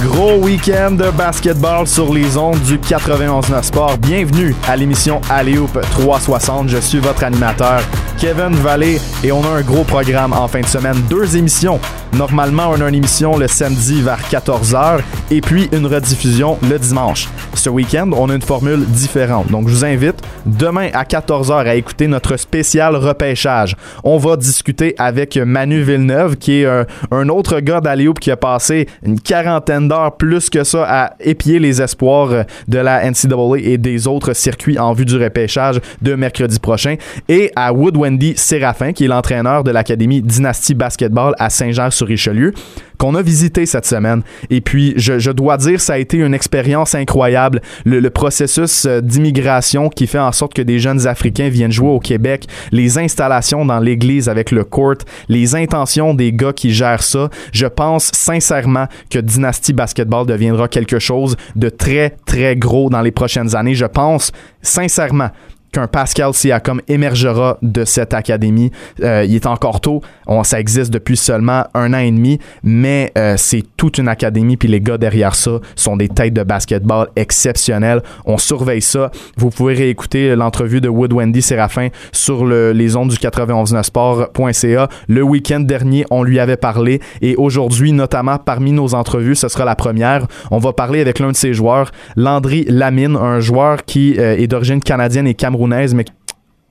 Gros week-end de basketball sur les ondes du 91.9 Sport. Bienvenue à l'émission Alléoup 360. Je suis votre animateur Kevin Vallée et on a un gros programme en fin de semaine. Deux émissions. Normalement, on a une émission le samedi vers 14h et puis une rediffusion le dimanche. Ce week-end, on a une formule différente. Donc, je vous invite demain à 14h à écouter notre spécial repêchage. On va discuter avec Manu Villeneuve, qui est un, un autre gars d'Alléoup qui a passé une quarantaine plus que ça à épier les espoirs de la NCAA et des autres circuits en vue du repêchage de mercredi prochain. Et à Wood Wendy Séraphin, qui est l'entraîneur de l'Académie Dynasty Basketball à Saint-Jean-sur-Richelieu qu'on a visité cette semaine. Et puis, je, je, dois dire, ça a été une expérience incroyable. Le, le processus euh, d'immigration qui fait en sorte que des jeunes Africains viennent jouer au Québec, les installations dans l'église avec le court, les intentions des gars qui gèrent ça. Je pense sincèrement que Dynasty Basketball deviendra quelque chose de très, très gros dans les prochaines années. Je pense sincèrement qu'un Pascal Siakam émergera de cette académie. Euh, il est encore tôt, on, ça existe depuis seulement un an et demi, mais euh, c'est toute une académie, puis les gars derrière ça sont des têtes de basketball exceptionnelles. On surveille ça. Vous pouvez réécouter l'entrevue de Wood Wendy Séraphin sur le, les ondes du 919sport.ca. Le week-end dernier, on lui avait parlé, et aujourd'hui, notamment parmi nos entrevues, ce sera la première. On va parler avec l'un de ses joueurs, Landry Lamine, un joueur qui euh, est d'origine canadienne et camerounaise, camerounaise, mais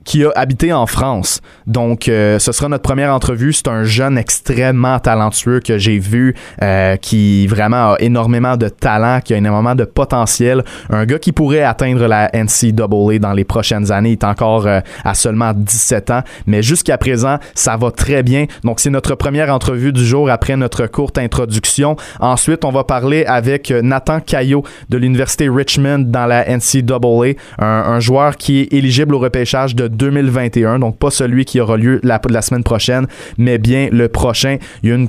qui a habité en France. Donc, euh, ce sera notre première entrevue. C'est un jeune extrêmement talentueux que j'ai vu, euh, qui vraiment a énormément de talent, qui a énormément de potentiel. Un gars qui pourrait atteindre la NCAA dans les prochaines années. Il est encore euh, à seulement 17 ans, mais jusqu'à présent, ça va très bien. Donc, c'est notre première entrevue du jour après notre courte introduction. Ensuite, on va parler avec Nathan Caillot de l'Université Richmond dans la NCAA, un, un joueur qui est éligible au repêchage de 2021, donc pas celui qui aura lieu la, la, semaine prochaine, mais bien le prochain. Il y a une,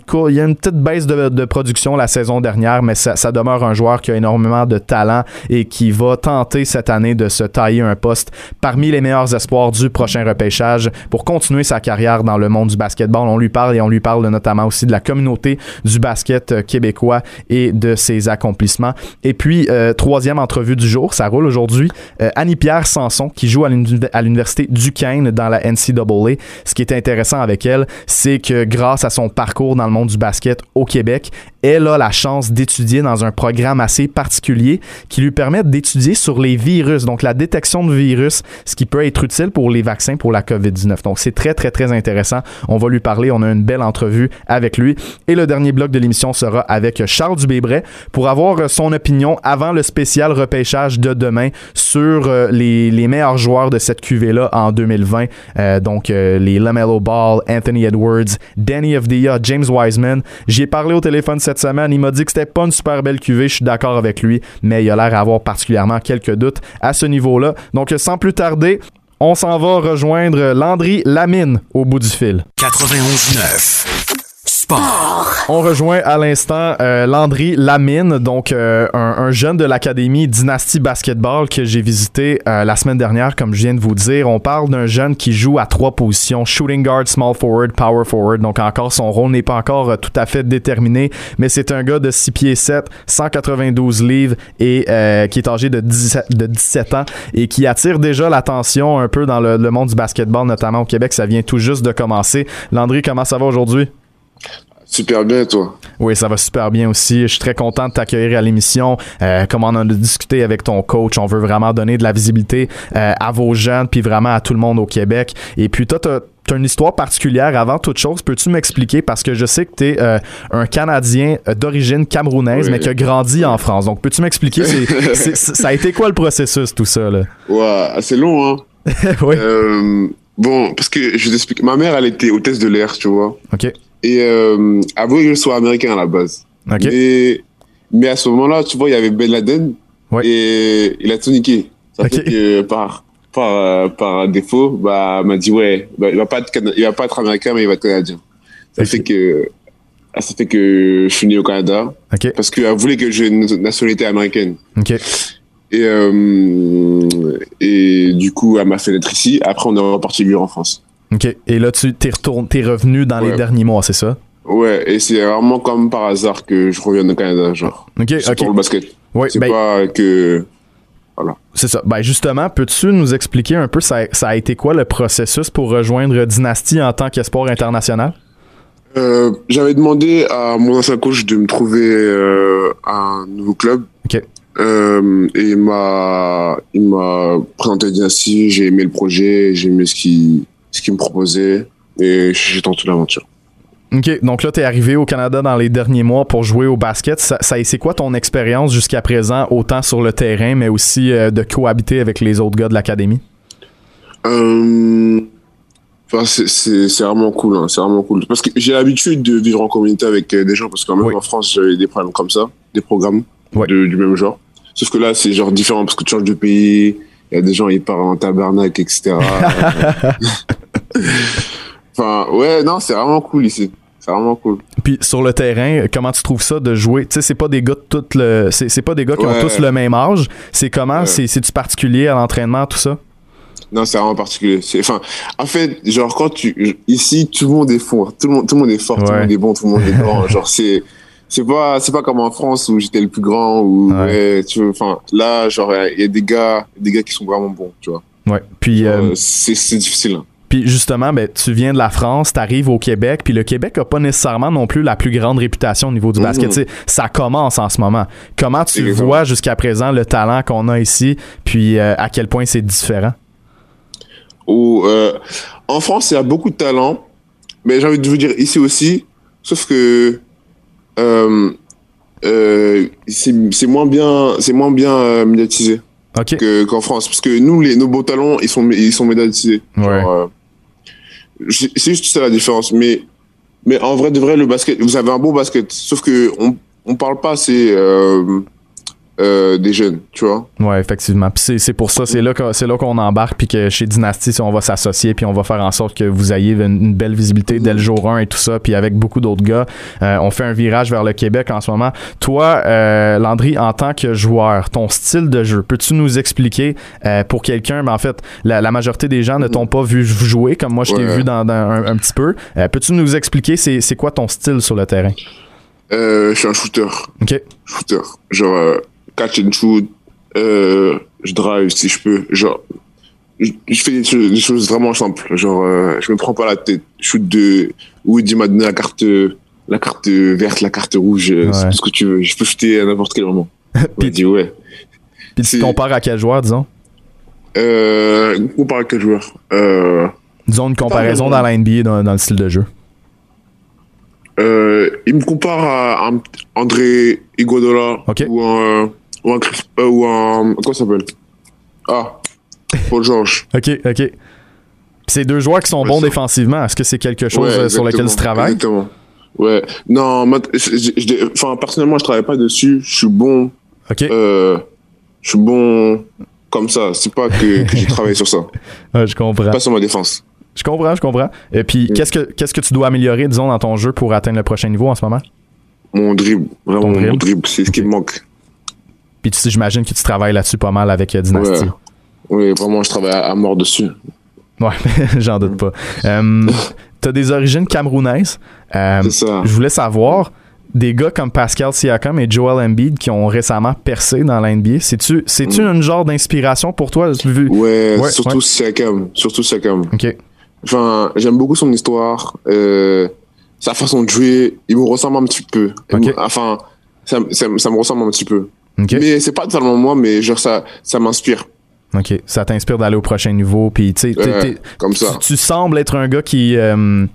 petite baisse de, production la saison dernière, mais ça, demeure un joueur qui a énormément de talent et qui va tenter cette année de se tailler un poste parmi les meilleurs espoirs du prochain repêchage pour continuer sa carrière dans le monde du basketball. On lui parle et on lui parle notamment aussi de la communauté du basket québécois et de ses accomplissements. Et puis, euh, troisième entrevue du jour, ça roule aujourd'hui, euh, Annie-Pierre Sanson qui joue à l'université Duquesne dans la NCAA. Ce qui est intéressant avec elle, c'est que grâce à son parcours dans le monde du basket au Québec, elle a la chance d'étudier dans un programme assez particulier qui lui permet d'étudier sur les virus, donc la détection de virus, ce qui peut être utile pour les vaccins pour la COVID-19. Donc c'est très très très intéressant. On va lui parler, on a une belle entrevue avec lui. Et le dernier bloc de l'émission sera avec Charles Dubébret pour avoir son opinion avant le spécial repêchage de demain sur euh, les, meilleurs joueurs de cette QV-là en 2020. Euh, donc euh, les LaMelo Ball, Anthony Edwards, Danny Avdia, James Wiseman. J'y ai parlé au téléphone cette semaine. Il m'a dit que c'était pas une super belle QV. Je suis d'accord avec lui, mais il a l'air d'avoir particulièrement quelques doutes à ce niveau-là. Donc sans plus tarder, on s'en va rejoindre Landry Lamine au bout du fil. 91.9 On rejoint à l'instant euh, Landry Lamine, donc euh, un, un, jeune de l'académie Dynasty Basketball que j'ai visité euh, la semaine dernière, comme je viens de vous dire. On parle d'un jeune qui joue à trois positions shooting guard, small forward, power forward. Donc encore son rôle n'est pas encore tout à fait déterminé, mais c'est un gars de 6 pieds 7, 192 livres et qui est âgé de 17, de 17 ans et qui attire déjà l'attention un peu dans le, le monde du basketball, notamment au Québec. Ça vient tout juste de commencer. Landry, comment ça va aujourd'hui? Super bien, toi. Oui, ça va super bien aussi. Je suis très content de t'accueillir à l'émission. Euh, comme on en a discuté avec ton coach, on veut vraiment donner de la visibilité euh, à vos jeunes, puis vraiment à tout le monde au Québec. Et puis toi, t'as as une histoire particulière avant toute chose. Peux-tu m'expliquer? Parce que je sais que tu es euh, un Canadien d'origine camerounaise, oui. mais qui a grandi en France. Donc, peux-tu m'expliquer, ça a été quoi le processus, tout ça? Là? Ouais, assez long, hein? oui. Euh, bon, parce que je t'explique. Ma mère, elle était hôtesse de l'air, tu vois. OK. Et euh, avant que je sois américain à la base. Okay. Mais, mais à ce moment-là, tu vois, il y avait Ben Laden ouais. et il a tout niqué. Ça okay. fait que par, par, euh, par défaut, bah, m'a dit, ouais, bah, il, va pas être, il va pas être américain, mais il va être canadien. Ça okay. fait que ça fait que je suis né au Canada. Parce qu'elle voulait que j'ai une nationalité américaine. Et, euh, et du coup, elle m'a fait naître ici. Après, on est reparti vivre en France. OK. Et là, tu t'es retourné, t'es revenu dans les derniers mois, c'est ça? Ouais, et c'est vraiment comme par hasard que je reviens au Canada, genre. OK, C'est OK. pour le basket. Ouais, C'est ben, pas que. c'est ça. Ben, justement, peux-tu nous expliquer un peu, ça, ça a été quoi le processus pour rejoindre Dynasty en tant qu'espoir international? Euh, J'avais demandé à mon ancien coach de me trouver euh, un nouveau club. OK. Euh, et il m'a, il m'a présenté Dynasty, j'ai aimé le projet, j'ai aimé ce qu'il, ce qu'il me proposait et j'ai tenté l'aventure. OK. Donc là, tu es arrivé au Canada dans les derniers mois pour jouer au basket. Ça, ça- c'est quoi ton expérience jusqu'à présent, autant sur le terrain, mais aussi euh, de cohabiter avec les autres gars de l'académie? Euh, c'est, vraiment cool, hein, c'est vraiment cool. Parce que j'ai l'habitude de vivre en communauté avec euh, des gens, parce que même Oui. en France, j'avais des problèmes comme ça, des programmes de- du même genre. Sauf que là, c'est genre différent parce que tu changes de pays, il y a des gens, ils parlent en tabarnak, etc. enfin, ouais, non, c'est vraiment cool ici. C'est vraiment cool. Puis sur le terrain, comment tu trouves ça de jouer? Tu sais, c'est pas des gars de tout le. C'est, c'est pas des gars qui ont tous le même âge. C'est comment? Ouais. C'est, c'est-tu particulier à l'entraînement, tout ça? Non, c'est vraiment particulier. Enfin, en fait, genre, quand tu, ici, tout le monde est fort. Tout le monde, tout le monde est fort, tout le monde est bon, tout le monde est grand. genre, c'est, c'est pas, c'est pas comme en France où j'étais le plus grand ou, Ouais. tu enfin, là, genre, il y a des gars, des gars qui sont vraiment bons, tu vois. Ouais. Puis, euh, c'est, difficile. hein. puis justement, ben, tu viens de la France, tu arrives au Québec, puis le Québec a pas nécessairement non plus la plus grande réputation au niveau du basket. Ça commence en ce moment. Comment tu Exactement. vois jusqu'à présent le talent qu'on a ici, puis euh, à quel point c'est différent? Où, euh, en France, il y a beaucoup de talent, mais j'ai envie de vous dire ici aussi, sauf que c'est c'est moins bien, c'est moins bien euh, médiatisé OK. que- qu'en France, parce que nous, les, nos beaux talents, ils sont, ils sont médiatisés. Ouais. euh, c'est juste ça la différence, mais mais en vrai de vrai, le basket, vous avez un beau basket, sauf que on on parle pas assez euh, euh, des jeunes, tu vois. Ouais, effectivement. Puis c'est, c'est pour ça, c'est là, que- c'est là qu'on embarque, puis que chez Dynasty, si on va s'associer, puis on va faire en sorte que vous ayez une, une belle visibilité dès le jour 1 et tout ça, puis avec beaucoup d'autres gars. Euh, on fait un virage vers le Québec en ce moment. Toi, euh, Landry, en tant que joueur, ton style de jeu, peux-tu nous expliquer euh, pour quelqu'un, mais en fait, la, la majorité des gens ne t'ont pas vu jouer, comme moi je t'ai Ouais. vu dans, dans un, un petit peu. Euh, peux-tu nous expliquer c'est, c'est quoi ton style sur le terrain? Euh, je suis un shooter. OK. shooter. Genre, euh, catch and shoot, euh, je drive si je peux. Genre, je, je fais des, choses- des choses vraiment simples. Genre, euh, je me prends pas la tête. Shoot de. Woody m'a donné la carte, la carte verte, la carte rouge, euh, c'est tout ce que tu veux. Je peux shooter à n'importe quel moment. Il Puis- dit ouais. Puis tu compares à quel joueur, disons? Euh, on parle à quel joueur? Euh, Disons une comparaison dans la NBA dans, dans le style de jeu. euh, Il me compare à André Iguodala ou un. Ou un. Chris- euh, ou un comment ça s'appelle? Ah, Paul George. OK, OK. C'est deux joueurs qui sont Ouais, bons ça. défensivement. Est-ce que c'est quelque chose Ouais, euh, sur lequel tu travailles? Exactement. Ouais. Non, moi, je- je- je- enfin, personnellement, je travaille pas dessus. Je suis bon. OK. Euh, je suis bon comme ça. C'est pas que, que j'ai travaillé sur ça. Ouais, je comprends. Pas sur ma défense. Je comprends, je comprends. Et puis, Mm. qu'est-ce que qu'est-ce que tu dois améliorer, disons, dans ton jeu pour atteindre le prochain niveau en ce moment? Mon dribble. Vraiment, Ton dribble. mon dribble? C'est ce qui me manque. Puis tu sais, j'imagine que tu travailles là-dessus pas mal avec euh, Dynasty. Ouais. Oui, vraiment, je travaille à, mort dessus. Ouais, j'en doute pas. Euh, T'as des origines camerounaises. Euh, C'est ça. je voulais savoir, des gars comme Pascal Siakam et Joel Embiid qui ont récemment percé dans la NBA, c'est-tu c'est-tu Mm. une genre d'inspiration pour toi? Vu... Ouais, Ouais, surtout ouais. Siakam. Surtout Siakam. OK. Enfin, j'aime beaucoup son histoire. Euh, sa façon de jouer. Il me ressemble un petit peu. Enfin, ça, ça, ça me ressemble un petit peu. OK. Mais c'est pas totalement moi, mais genre ça, ça m'inspire. OK. Ça t'inspire d'aller au prochain niveau. Puis, tu sais, comme ça. tu, tu sembles être un gars qui, euh,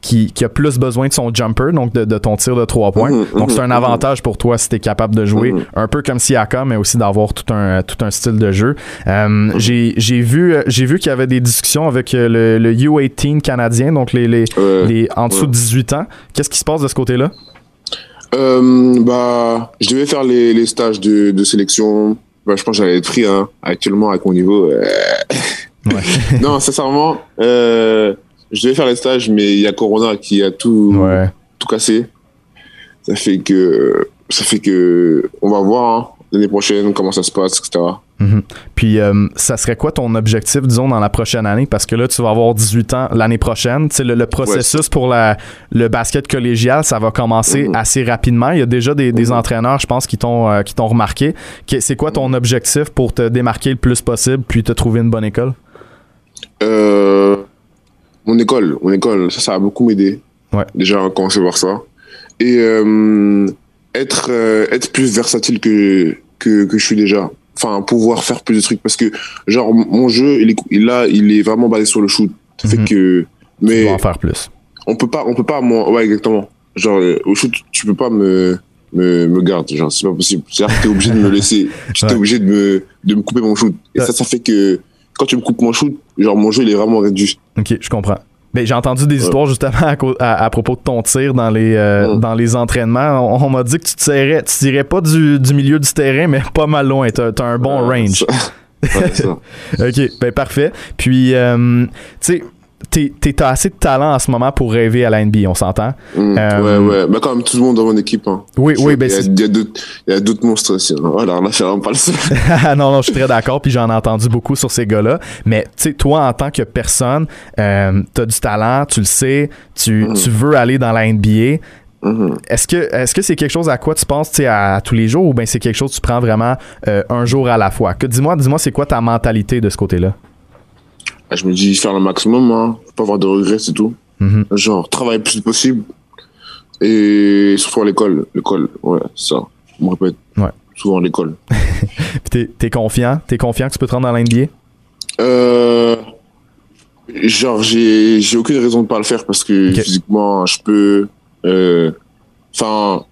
qui, qui a plus besoin de son jumper, donc de, de ton tir de trois points. Mhm, donc, c'est un mhm, avantage pour toi si tu es capable de jouer Mhm. un peu comme Siakam, mais aussi d'avoir tout un, tout un style de jeu. Euh, Mhm. j'ai, j'ai vu, euh, j'ai vu qu'il y avait des discussions avec le, le U18 canadien, donc les, les, les en dessous de 18 ans. Qu'est-ce qui se passe de ce côté-là? Euh, bah, je devais faire les, les stages de, de sélection. Bah, je pense que j'allais être pris hein, actuellement avec mon niveau. euh. Ouais. non, sincèrement, euh, je devais faire les stages, mais il y a Corona qui a tout, ouais. tout cassé. ça fait que, ça fait que, on va voir hein, l'année prochaine comment ça se passe, etc. Mhm. Puis, euh, ça serait quoi ton objectif, disons, dans la prochaine année? Parce que là, tu vas avoir 18 ans l'année prochaine. Tu sais, le, le processus pour la, le basket collégial, ça va commencer Mhm. assez rapidement. Il y a déjà des, des entraîneurs, je pense, qui t'ont euh, qui t'ont remarqué. C'est quoi Mhm. ton objectif pour te démarquer le plus possible puis te trouver une bonne école? Euh, mon école, mon école, ça, ça a beaucoup m'aider. Ouais. Déjà, commencer par ça. Et euh, être, être plus versatile que, que, que je suis déjà. Enfin, pouvoir faire plus de trucs. Parce que, genre, mon jeu, il est, là, il est vraiment basé sur le shoot. Ça fait Mhm. que. Tu Mais dois en faire plus. on peut pas, on peut pas, moi, ouais, exactement. Genre, euh, au shoot, tu peux pas me, me, me garder. Genre, c'est pas possible. C'est-à-dire que t'es obligé de me laisser. Tu t'es Ouais. obligé de me, de me couper mon shoot. Et Ouais. ça, ça fait que, quand tu me coupes mon shoot, genre, mon jeu, il est vraiment réduit. OK, je comprends. Ben, j'ai entendu des histoires justement à, co- à- à propos de ton tir dans les, euh, Mm. dans les entraînements. On, on m'a dit que tu tirais, tu tirais pas du, du milieu du terrain, mais pas mal loin. T'as as un bon Ouais, range. ça- ouais, ça. OK, ben parfait. Puis, euh, tu sais, t'as assez de talent en ce moment pour rêver à la NBA, on s'entend? Mm, Euh, ouais, ouais. Bah, quand même, tout le monde dans mon équipe. Hein. Oui, Je- oui, ben il y a, c'est- il y a d'autres, monstres aussi. hein. Voilà, là, je pas le seul. non, non, je suis très d'accord, puis j'en ai entendu beaucoup sur ces gars-là. Mais tu sais, toi, en tant que personne, euh, t'as du talent, tu le sais, tu, Mhm. tu veux aller dans la NBA. Mhm. Est-ce que est-ce que c'est quelque chose à quoi tu penses à, à tous les jours ou bien c'est quelque chose que tu prends vraiment euh, un jour à la fois? Que, dis-moi, dis-moi, c'est quoi ta mentalité de ce côté-là? Ah, Je me dis faire le maximum, hein. Faut pas avoir de regrets, c'est tout. Mhm. Genre, travailler le plus possible. Et surtout à l'école. L'école, ouais, ça. Je me répète. Ouais. Souvent à l'école. T'es, t'es confiant? T'es confiant que tu peux te rendre dans la NBA? Euh, genre, j'ai, j'ai aucune raison de pas le faire parce que physiquement, je peux, euh, enfin,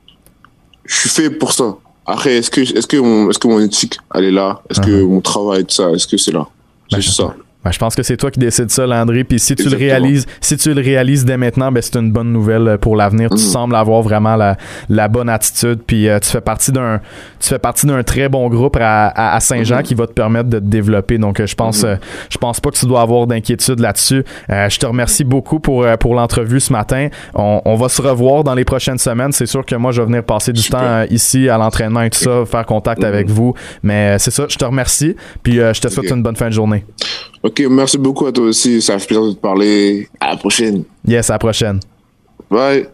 je suis fait pour ça. Après, est-ce que, est-ce que mon, est-ce que mon éthique, elle est là? Est-ce que mon travail, tout ça, est-ce que c'est là? Ben, C'est ça. Ben, je pense que c'est toi qui décides ça, Landry. Puis si tu le réalises, si tu le réalises dès maintenant, ben c'est une bonne nouvelle euh, pour l'avenir. Tu Mhm. sembles avoir vraiment la, la bonne attitude. Puis euh, tu fais partie d'un, tu fais partie d'un très bon groupe à, à, à Saint-Jean Mhm. qui va te permettre de te développer. Donc euh, je pense, Mhm. euh, je pense pas que tu dois avoir d'inquiétude là-dessus. Euh, je te remercie beaucoup pour pour l'entrevue ce matin. On, on va se revoir dans les prochaines semaines. C'est sûr que moi je vais venir passer du Super. temps ici à l'entraînement et tout ça, faire contact avec vous. Mais euh, c'est ça. Je te remercie. Puis euh, je te souhaite une bonne fin de journée. Ok, merci beaucoup à toi aussi. Ça fait plaisir de te parler. À la prochaine. Yes, à la prochaine. Bye.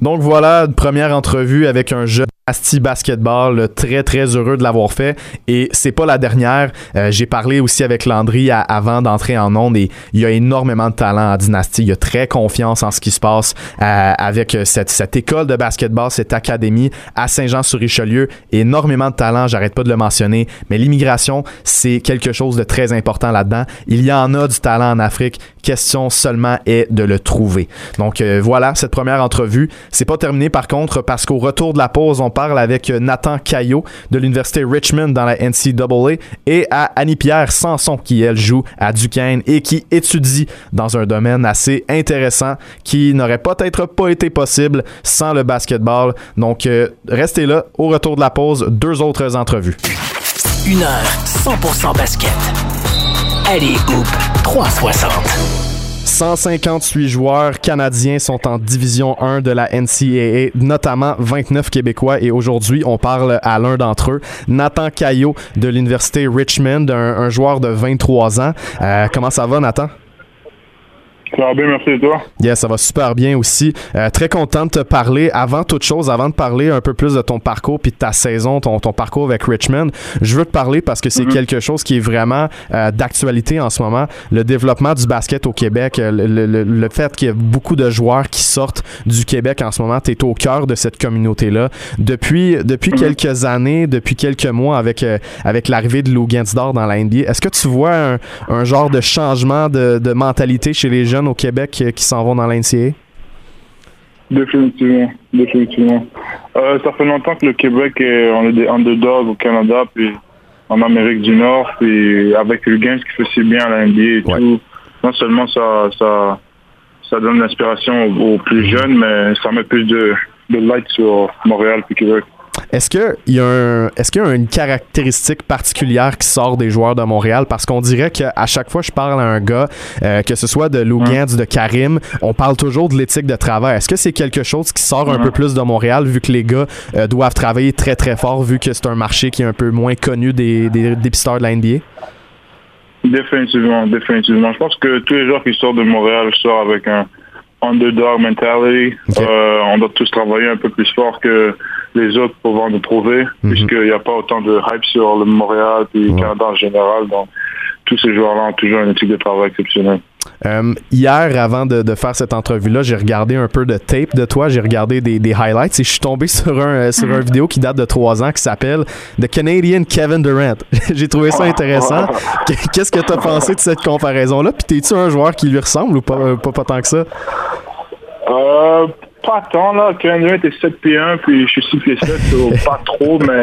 Donc voilà, une première entrevue avec un jeune Asti Basketball, très très heureux de l'avoir fait et c'est pas la dernière. Euh, J'ai parlé aussi avec Landry avant d'entrer en onde et il y a énormément de talent à Dynasty. Il a très confiance en ce qui se passe euh, avec cette, cette école de basketball, cette académie à Saint-Jean-sur-Richelieu. Énormément de talent, j'arrête pas de le mentionner, mais l'immigration, c'est quelque chose de très important là-dedans. Il y en a du talent en Afrique. Question seulement est de le trouver. Donc euh, voilà, cette première entrevue. C'est pas terminé par contre parce qu'au retour de la pause, on parle avec Nathan Caillot de l'Université Richmond dans la NCAA et à Annie-Pierre Sanson qui, elle, joue à Duquesne et qui étudie dans un domaine assez intéressant qui n'aurait peut-être pas été possible sans le basketball. Donc euh, restez là. Au retour de la pause, deux autres entrevues. Une heure 100% basket. Allez, Hoop 360. 158 joueurs canadiens sont en division 1 de la NCAA, notamment 29 Québécois. Et aujourd'hui, on parle à l'un d'entre eux, Nathan Caillot de l'Université Richmond, un, joueur de 23 ans. Euh, comment ça va, Nathan? Ça va bien, merci et toi? Yes, ça va super bien aussi. Euh, très content de te parler. Avant toute chose, avant de parler un peu plus de ton parcours puis de ta saison, ton, ton parcours avec Richmond, je veux te parler parce que c'est quelque chose qui est vraiment euh, d'actualité en ce moment. Le développement du basket au Québec, euh, le, le- le fait qu'il y a beaucoup de joueurs qui sortent du Québec en ce moment, tu es au cœur de cette communauté-là. Depuis, depuis quelques années, depuis quelques mois avec, euh, avec l'arrivée de Lou Gainsdor dans la NBA, est-ce que tu vois un, un genre de changement de, de mentalité chez les jeunes au Québec euh, qui s'en vont dans la NCAA? Définitivement, définitivement. Euh, ça fait longtemps que le Québec est, des underdogs au Canada, puis en Amérique du Nord, puis avec le Games qui fait si bien à la NBA et Ouais. tout. Non seulement ça, ça, ça donne l'inspiration aux, aux plus jeunes, mais ça met plus de, de light sur Montréal puis Québec. Est-ce qu'il y, a un, est qu'il y a une caractéristique particulière qui sort des joueurs de Montréal? Parce qu'on dirait qu'à chaque fois que je parle à un gars, euh, que ce soit de Lou de Karim, on parle toujours de l'éthique de travail. Est-ce que c'est quelque chose qui sort un peu plus de Montréal vu que les gars euh, doivent travailler très très fort vu que c'est un marché qui est un peu moins connu des, des, des de la NBA? Définitivement, définitivement. Je pense que tous les joueurs qui sortent de Montréal sortent avec un underdog mentality. Euh, on doit tous travailler un peu plus fort que les autres pour pouvoir nous prouver, mhm. puisqu'il n'y a pas autant de hype sur le Montréal et le Canada en général. Donc, tous ces joueurs-là ont toujours une éthique de travail exceptionnelle. Euh, hier, avant de, faire cette entrevue-là, j'ai regardé un peu de tape de toi, j'ai regardé des, highlights et je suis tombé sur un sur une vidéo qui date de trois ans qui s'appelle The Canadian Kevin Durant. j'ai trouvé ça intéressant. Qu'est-ce que tu as pensé de cette comparaison-là? Puis t'es-tu un joueur qui lui ressemble ou pas, pas, tant que ça? Euh, pas tant, là. Kevin Durant était 7 pieds 1, puis je suis 6 pieds 7, pas trop, mais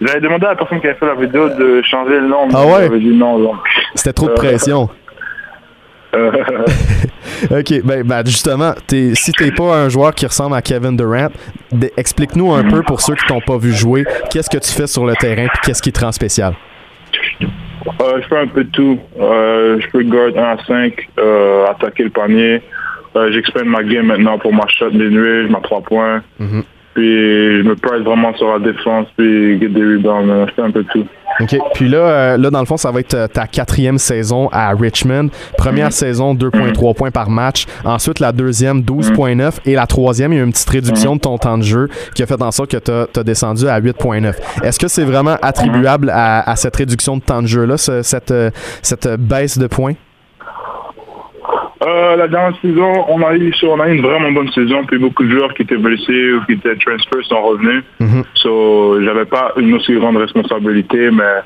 j'avais demandé à la personne qui avait fait la vidéo de changer le nom. Ah ouais? dit non, C'était trop de euh, pression. ok, ben, ben justement, es, si t'es pas un joueur qui ressemble à Kevin Durant, explique-nous un peu pour ceux qui t'ont pas vu jouer, qu'est-ce que tu fais sur le terrain et qu'est-ce qui te rend spécial? Euh, je fais un peu de tout. Euh, je peux guard 1 à 5, euh, attaquer le panier. J'expérimente ma game maintenant pour ma shot des nuits, ma 3 points. Mm-hmm. Puis je me presse vraiment sur la défense, puis get des rebounds. Je fais un peu tout. OK. Puis là, euh, là, dans le fond, ça va être euh, ta quatrième saison à Richmond. Première mhm. saison, 2,3 points par match. Ensuite, la deuxième, 12,9. Et la troisième, il y a une petite réduction de ton temps de jeu qui a fait en sorte que tu as, descendu à 8,9. Est-ce que c'est vraiment attribuable à, cette réduction de temps de jeu-là, cette, euh, cette baisse de points? Euh, la dernière saison, on a eu on a une vraiment bonne saison, puis beaucoup de joueurs qui étaient blessés ou qui étaient transferés sont revenus. Mm So, j'avais pas une aussi grande responsabilité, mais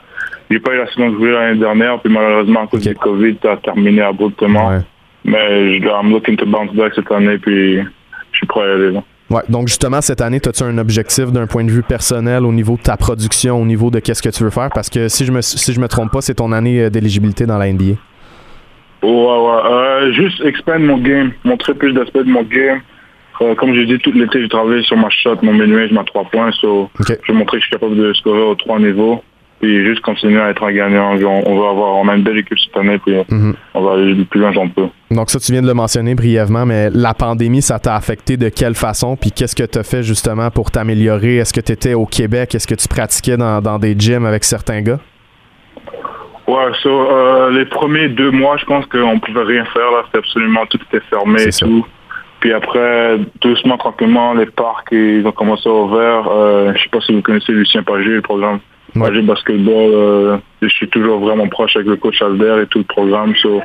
j'ai pas eu la saison que l'année dernière, puis malheureusement à cause du Covid, ça a terminé abruptement. Mais je dois, I'm looking to bounce back cette année, puis je suis prêt à aller là. Ouais, donc justement, cette année, as-tu un objectif d'un point de vue personnel au niveau de ta production, au niveau de qu'est-ce que tu veux faire? Parce que si je me, si je me trompe pas, c'est ton année euh, d'éligibilité dans la NBA. Ouais, ouais. Euh, juste expand mon game, montrer plus d'aspects de mon game. Euh, comme j'ai dit, tout l'été, j'ai travaillé sur ma shot, mon je ma 3 points. So, Je vais montrer que je suis capable de scorer aux trois niveaux. Puis juste continuer à être un gagnant. On, va avoir, on a une belle équipe cette année, puis mhm. on va aller le plus loin j'en peux. Donc ça, tu viens de le mentionner brièvement, mais la pandémie, ça t'a affecté de quelle façon? Puis qu'est-ce que tu as fait justement pour t'améliorer? Est-ce que tu étais au Québec? Est-ce que tu pratiquais dans, dans des gyms avec certains gars? Ouais, euh, les premiers deux mois, je pense qu'on pouvait rien faire. Là, c'était absolument tout était fermé et tout. Puis après, doucement, tranquillement, les parcs, ils ont commencé à ouvrir. Euh, je sais pas si vous connaissez Lucien Pagé, le programme Pagé Basketball. Euh, je suis toujours vraiment proche avec le coach Albert et tout le programme. So,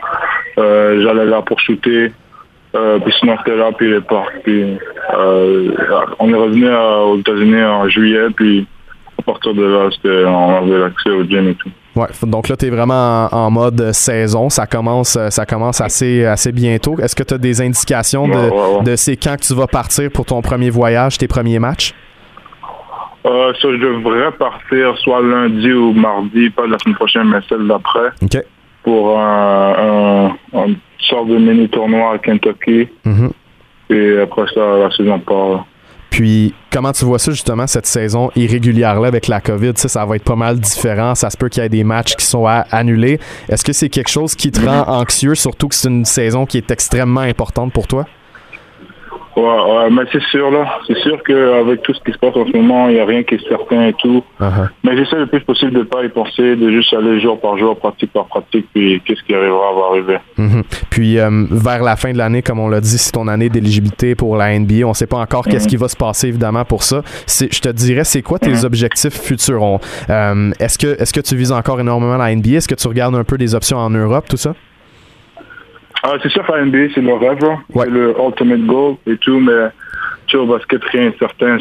euh, j'allais là pour shooter. Puis sinon, c'était là, puis les parcs. Puis, on est revenu aux États-Unis en juillet, puis à partir de là, on avait l'accès au gym et tout. Ouais, donc là, tu es vraiment en, mode saison. Ça commence, euh, ça commence assez, assez bientôt. Est-ce que tu as des indications de, de c'est quand que tu vas partir pour ton premier voyage, tes premiers matchs? Euh, ça, je devrais partir soit lundi ou mardi, pas la semaine prochaine, mais celle d'après. OK. Pour un, un, sorte de mini tournoi à Kentucky. Mm-hmm. Et après ça, la saison part. Puis, comment tu vois ça, justement, cette saison irrégulière-là avec la COVID? Ça, va être pas mal différent. Ça se peut qu'il y ait des matchs qui sont annulés. Est-ce que c'est quelque chose qui te rend anxieux, surtout que c'est une saison qui est extrêmement importante pour toi? Ouais, ouais, mais c'est sûr, là. C'est sûr qu'avec tout ce qui se passe en ce moment, il n'y a rien qui est certain et tout. Uh-huh. Mais j'essaie le plus possible de ne pas y penser, de juste aller jour par jour, pratique par pratique, puis qu'est-ce qui arrivera va arriver. Mm-hmm. Puis euh, vers la fin de l'année, comme on l'a dit, c'est ton année d'éligibilité pour la NBA. On ne sait pas encore qu'est-ce mm-hmm. qui va se passer, évidemment, pour ça. Je te dirais, c'est quoi tes mm-hmm. objectifs futurs? Euh, est-ce que, est -ce que tu vises encore énormément la NBA? Est-ce que tu regardes un peu des options en Europe, tout ça? Ah, c'est sûr la NBA, c'est le rêve, c'est le ultimate goal et tout, mais tu au basket, rien est certain.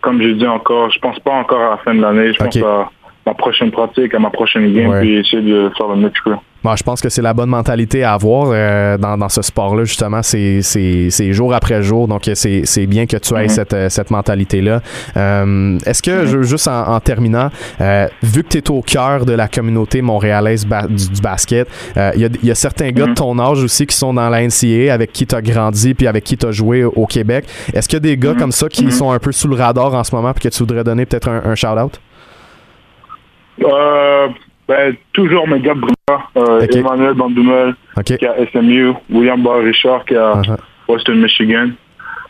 comme je dis encore, je pense pas encore à la fin de l'année, je pense à ma prochaine pratique, à ma prochaine game, puis essayer de faire le mieux que je peux. Bon, je pense que c'est la bonne mentalité à avoir euh, dans, dans, ce sport-là, justement. C'est, c'est, jour après jour. Donc, c'est, c'est bien que tu aies mhm. cette, euh, cette mentalité-là. Euh, est-ce que, mhm. juste en, terminant, vu que tu es au cœur de la communauté montréalaise du, basket, il y a, y, a, certains gars de mhm. ton âge aussi qui sont dans la NCAA, avec qui tu as grandi puis avec qui tu as joué au Québec. Est-ce qu'il y a des gars comme ça qui sont un peu sous le radar en ce moment puis que tu voudrais donner peut-être un, un shout-out? Euh, ben, toujours mes gars. Euh, Emmanuel Bandoumel qui a SMU, William Barr Richard qui a uh-huh. Western Michigan.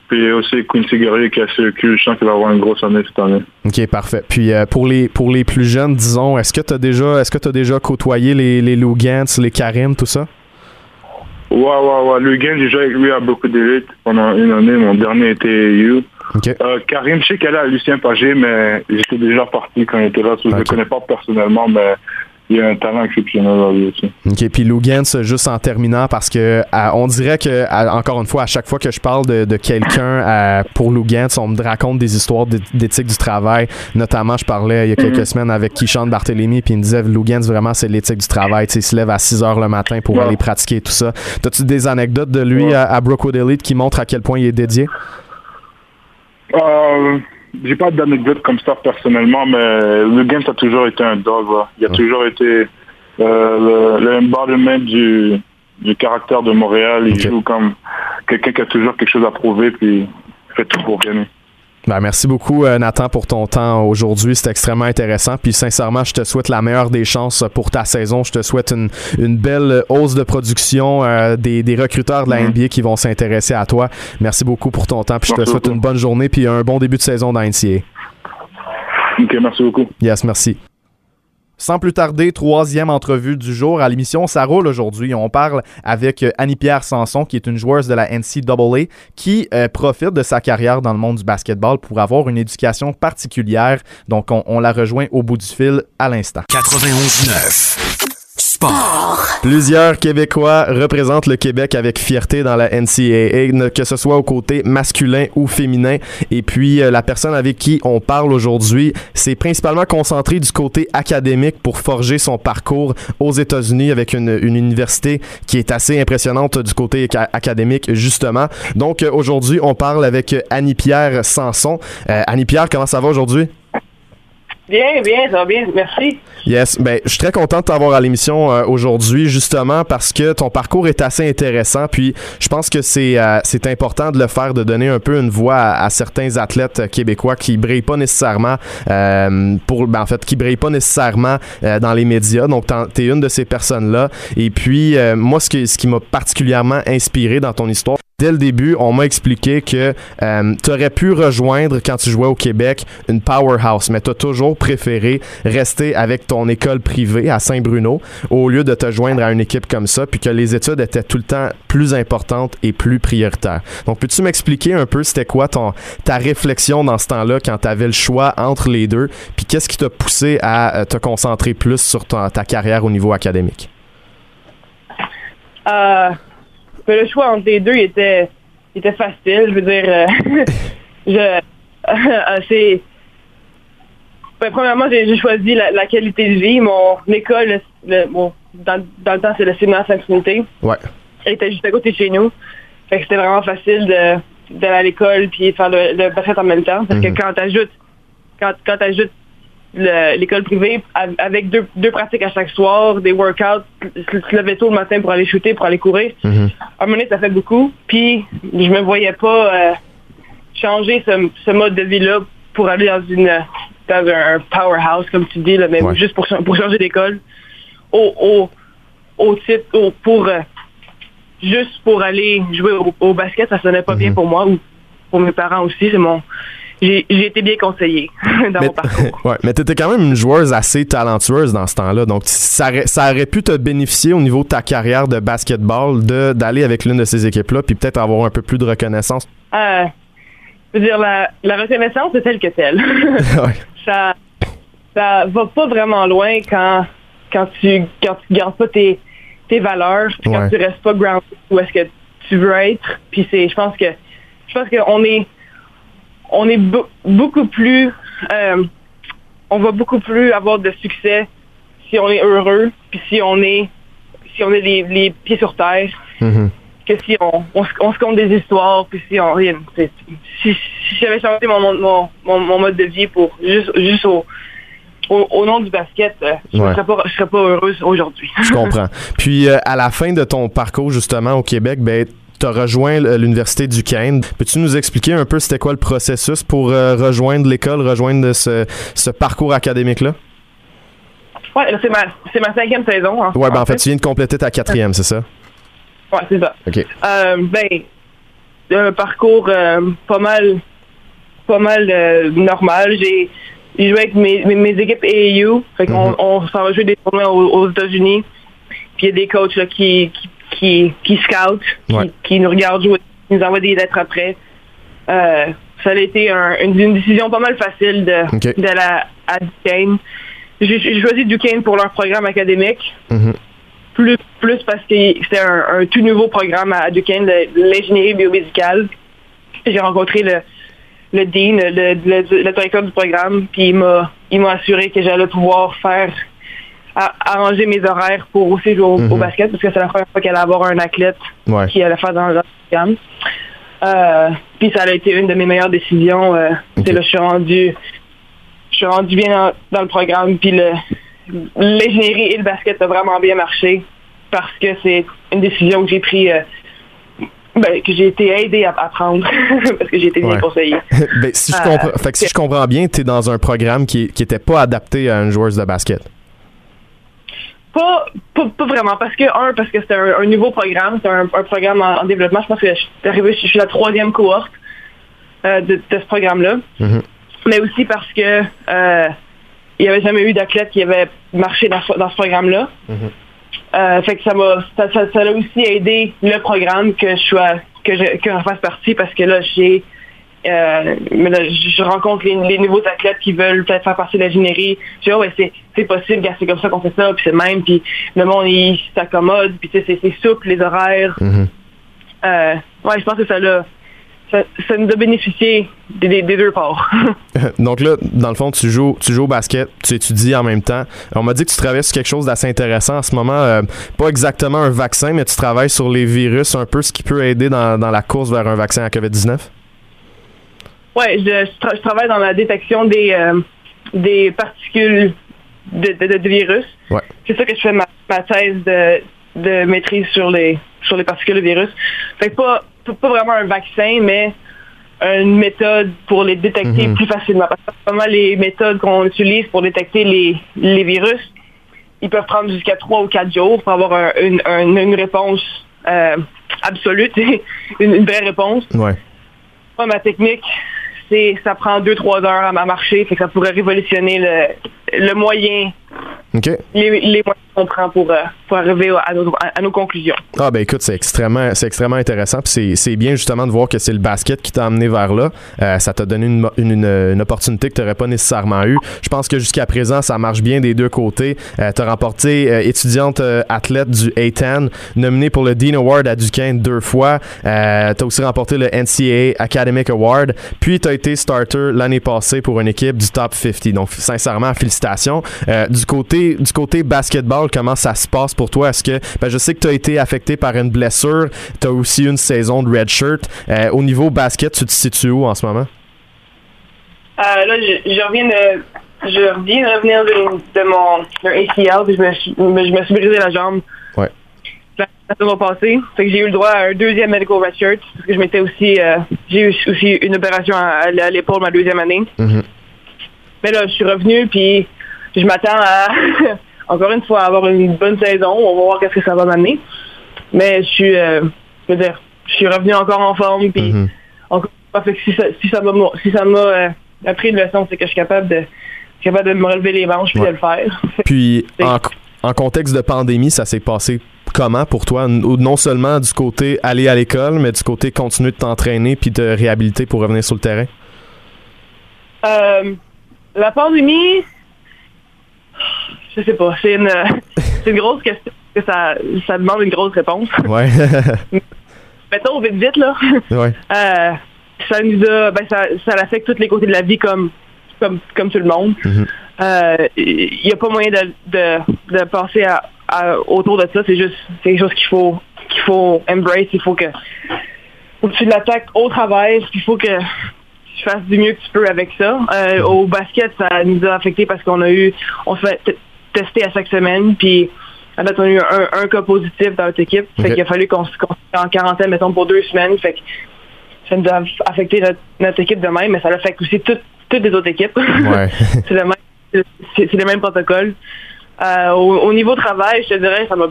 Puis aussi Quincy Guerrier qui a Syracuse. Je sens qu'il va avoir une grosse année cette année. OK, parfait. Puis euh, pour les pour les plus jeunes, disons, est-ce que tu as déjà est-ce que tu as déjà côtoyé les, les Lou Gantz, les Karim, tout ça? Ouais, ouais, ouais. Lou Gantz, j'ai joué avec lui à beaucoup d'élite pendant une année. Mon dernier était You. Euh, Karim, je sais qu'elle est à Lucien Pagé, mais j'étais déjà parti quand il était là. Je ne le connais pas personnellement, mais il a un talent exceptionnel là, lui aussi. OK, puis Lugans, juste en terminant, parce que on dirait que, encore une fois, à chaque fois que je parle de, quelqu'un pour Lugans, on me raconte des histoires d'éthique du travail. Notamment, je parlais il y a quelques mhm. semaines avec Kishan Barthélémy, puis il me disait Lugans, vraiment, c'est l'éthique du travail. il se lève à 6 heures le matin pour aller pratiquer tout ça. As-tu des anecdotes de lui à, à Brookwood Elite qui montrent à quel point il est dédié? Euh, j'ai pas d'anecdote comme ça personnellement, mais le game a toujours été un dog. Il a toujours été euh, l'embodiment du, du caractère de Montréal. Il joue comme quelqu'un qui a toujours quelque chose à prouver, puis fait tout pour gagner. Ben, merci beaucoup, euh, Nathan, pour ton temps aujourd'hui. C'est extrêmement intéressant. Puis, sincèrement, je te souhaite la meilleure des chances pour ta saison. Je te souhaite une, une belle hausse de production, euh, des, des, recruteurs de la NBA qui vont s'intéresser à toi. Merci beaucoup pour ton temps. Puis, je te souhaite une bonne journée puis un bon début de saison dans NCA. OK, merci beaucoup. Yes, merci. Sans plus tarder, troisième entrevue du jour à l'émission. Ça roule aujourd'hui. On parle avec euh, Annie-Pierre Sanson, qui est une joueuse de la NCAA, qui euh, profite de sa carrière dans le monde du basketball pour avoir une éducation particulière. Donc, on, la rejoint au bout du fil à l'instant. 91.9 Plusieurs Québécois représentent le Québec avec fierté dans la NCAA, que ce soit au côté masculin ou féminin. Et puis, euh, la personne avec qui on parle aujourd'hui, c'est principalement concentré du côté académique pour forger son parcours aux États-Unis avec une, université qui est assez impressionnante du côté académique, justement. Donc, euh, aujourd'hui, on parle avec Annie-Pierre Sanson. Euh, Annie-Pierre, comment ça va aujourd'hui? Bien, bien, ça va bien, merci. Yes, ben, je suis très content de t'avoir à l'émission euh, aujourd'hui, justement parce que ton parcours est assez intéressant. Puis, je pense que c'est euh, c'est important de le faire, de donner un peu une voix à, certains athlètes québécois qui brillent pas nécessairement euh, pour, ben, en fait, qui brillent pas nécessairement dans les médias. Donc, t'es une de ces personnes-là. Et puis, moi, ce, ce qui m'a particulièrement inspiré dans ton histoire, dès le début, on m'a expliqué que euh, tu aurais pu rejoindre, quand tu jouais au Québec, une powerhouse, mais tu as toujours préféré rester avec ton école privée à Saint-Bruno au lieu de te joindre à une équipe comme ça, puis que les études étaient tout le temps plus importantes et plus prioritaires. Donc, peux-tu m'expliquer un peu c'était quoi ton, ta réflexion dans ce temps-là quand tu avais le choix entre les deux, puis qu'est-ce qui t'a poussé à euh, te concentrer plus sur ta, carrière au niveau académique? Euh, le choix entre les deux était, était facile. Je veux dire, euh, je, euh, c'est. Ben, premièrement, j'ai choisi la, qualité de vie. Mon école, dans, dans, le temps, c'est le cinéma Saint-Trinité. Ouais. Elle était juste à côté de chez nous. Fait que c'était vraiment facile de d'aller à l'école puis faire le, le basket en même temps. Parce que mhm. quand t'ajoutes quand, quand t'ajoutes l'école privée avec deux, deux pratiques à chaque soir, des workouts, se lever tôt le matin pour aller shooter, pour aller courir. Mm-hmm. À un moment donné, ça fait beaucoup. Puis, je me voyais pas euh, changer ce, ce, mode de vie-là pour aller dans une dans un powerhouse, comme tu dis, là, mais juste pour, pour changer d'école. Au, au, au titre, au, pour euh, juste pour aller jouer au, basket, ça sonnait pas bien mm-hmm. pour moi ou pour mes parents aussi. C'est mon j'ai été bien conseillé dans mon parcours. ouais, mais tu étais quand même une joueuse assez talentueuse dans ce temps-là. Donc, ça, ça, aurait pu te bénéficier au niveau de ta carrière de basketball d'aller avec l'une de ces équipes-là puis peut-être avoir un peu plus de reconnaissance. Euh, je veux dire, la, la reconnaissance est telle que telle. ouais. Ça ça va pas vraiment loin quand, quand tu quand tu gardes pas tes, tes valeurs, quand tu restes pas grounded où est-ce que tu veux être. Puis c'est, je pense que je pense qu'on est on est beaucoup plus euh, on va beaucoup plus avoir de succès si on est heureux, puis si on est si on est les, pieds sur terre, mm-hmm. que si on, on, se compte des histoires, puis si on rien. Si, j'avais changé mon, mon, mon, mode de vie pour juste, juste au, au, nom du basket, euh, je ne serais, serais, pas heureuse aujourd'hui. je comprends. Puis euh, à la fin de ton parcours justement au Québec, ben tu as rejoint l'université du Duquesne. Peux-tu nous expliquer un peu c'était quoi le processus pour euh, rejoindre l'école, rejoindre ce, ce parcours académique-là? Oui, c'est ma, ma, cinquième saison. Hein, ouais, ben en, fait, tu viens de compléter ta quatrième, c'est ça? Oui, c'est ça. OK. Euh, ben, un parcours euh, pas mal, pas mal euh, normal. J'ai joué avec mes, mes, équipes AAU. Fait qu'on mm-hmm. on, s'en va jouer des tournois aux, États-Unis. Puis il y a des coachs là, qui, qui, qui, scoutent, qui, nous regardent jouer, qui nous envoient des lettres après. ça a été une, décision pas mal facile de, de la à Duquesne. J'ai choisi Duquesne pour leur programme académique. Mm-hmm. Plus, plus parce que c'était un, tout nouveau programme à Duquesne, l'ingénierie biomédicale. J'ai rencontré le, le dean, le, directeur du programme, puis il m'a assuré que j'allais pouvoir faire arranger mes horaires pour aussi jouer au, mm-hmm. basket parce que c'est la première fois qu'elle allait avoir un athlète qui allait faire dans le programme. Euh, puis ça a été une de mes meilleures décisions. Euh, c'est là, je suis rendu je suis rendu bien dans, le programme, puis l'ingénierie et le basket ont vraiment bien marché parce que c'est une décision que j'ai prise. Euh, ben, que j'ai été aidé à, prendre parce que j'ai été bien conseillé. ben, si, je comprends, fait que si je comprends bien, tu es dans un programme qui n'était pas adapté à une joueuse de basket. Pas, pas, vraiment, parce que, un, parce que c'était un, nouveau programme, c'est un, programme en, développement. Je pense que je suis arrivé, je suis la troisième cohorte euh, de, ce programme-là. Mm-hmm mais aussi parce que euh, il n'y avait jamais eu d'athlète qui avait marché dans, ce programme-là. Mm-hmm. Euh, fait que ça m'a ça, ça, a aussi aidé le programme que je sois que je, que fasse partie parce que là j'ai euh, je rencontre les, nouveaux athlètes qui veulent peut-être faire partie de l'ingénierie. Je dis, oh, ouais, c'est possible, c'est comme ça qu'on fait ça, puis c'est même, puis le monde, il s'accommode, puis c'est souple, les horaires. Mm-hmm. ouais, je pense que ça l'a ça, nous a bénéficié des, deux parts. Donc là, dans le fond, tu joues, tu joues au basket, tu étudies en même temps. On m'a dit que tu travailles sur quelque chose d'assez intéressant en ce moment. Euh, pas exactement un vaccin, mais tu travailles sur les virus, un peu ce qui peut aider dans, la course vers un vaccin à COVID-19? Oui, je, travaille dans la détection des, euh, des particules de, virus. C'est ça que je fais ma, thèse de, maîtrise sur les, sur les particules de virus. Fait pas pas vraiment un vaccin, mais une méthode pour les détecter mhm. plus facilement. Parce que vraiment les méthodes qu'on utilise pour détecter les, les virus, ils peuvent prendre jusqu'à trois ou quatre jours pour avoir une, une, réponse euh, absolue, une, vraie réponse. Ouais. ma technique, ça prend deux, trois heures à, marcher, ça pourrait révolutionner le moyen les, les moyens qu'on prend pour, euh, pour arriver à nos, à nos, conclusions. Ah ben écoute, c'est extrêmement, c'est extrêmement intéressant. Puis c'est bien justement de voir que c'est le basket qui t'a amené vers là. Euh, ça t'a donné une, une, une, opportunité que tu n'aurais pas nécessairement eu. Je pense que jusqu'à présent, ça marche bien des deux côtés. Euh, tu as remporté étudiante athlète du A10, nominée pour le Dean Award à Duquesne deux fois. tu as aussi remporté le NCAA Academic Award. Puis tu as été starter l'année passée pour une équipe du Top 50. Donc sincèrement, félicitations. du côté du côté basketball, comment ça se passe pour toi? Est-ce que, ben, je sais que tu as été affecté par une blessure, tu as aussi une saison de redshirt. Euh, au niveau basket, tu te situes où en ce moment? Euh, là, je, reviens de, je reviens de revenir de, mon ACL, puis je me, suis, je me suis brisé la jambe. Ouais. La saison passée. Fait que j'ai eu le droit à un deuxième medical redshirt, parce que je m'étais aussi, euh, j'ai eu aussi une opération à, l'épaule ma deuxième année. Mm-hmm. Mais là, je suis revenu, puis je m'attends à, encore une fois, avoir une bonne saison. On va voir qu'est-ce que ça va m'amener. Mais je suis, euh, je veux dire, je suis revenu encore en forme. Puis, mm si ça, si ça m'a, si ça m'a euh, appris une leçon, c'est que je suis capable de, capable de me relever les manches puis de le faire. Puis, en, en contexte de pandémie, ça s'est passé comment pour toi, non seulement du côté aller à l'école, mais du côté continuer de t'entraîner puis de réhabiliter pour revenir sur le terrain? Euh, la pandémie, je sais pas. C'est une, une grosse question. Que ça, ça demande une grosse réponse. Ouais. Mettons vite vite là. Ouais. Euh, ça nous a, ben ça, ça affecte tous les côtés de la vie comme comme comme tout le monde. Mm-hmm. il n'y a pas moyen de, de, de passer à, autour de ça. C'est juste quelque chose qu'il faut qu'il faut embrace. Il faut que tu l'attaques au travail. Il faut que tu fasses du mieux que tu peux avec ça. Euh, au basket, ça nous a affecté parce qu'on a eu, on se fait tester à chaque semaine, puis en fait, on a eu un, cas positif dans notre équipe. Fait qu'il a fallu qu'on se en quarantaine, mettons, pour deux semaines. Fait que ça nous a affecté notre, équipe de même, mais ça fait aussi toutes les autres équipes. c'est le même, c'est, le même protocole. Euh, au, niveau travail, je te dirais, ça m'a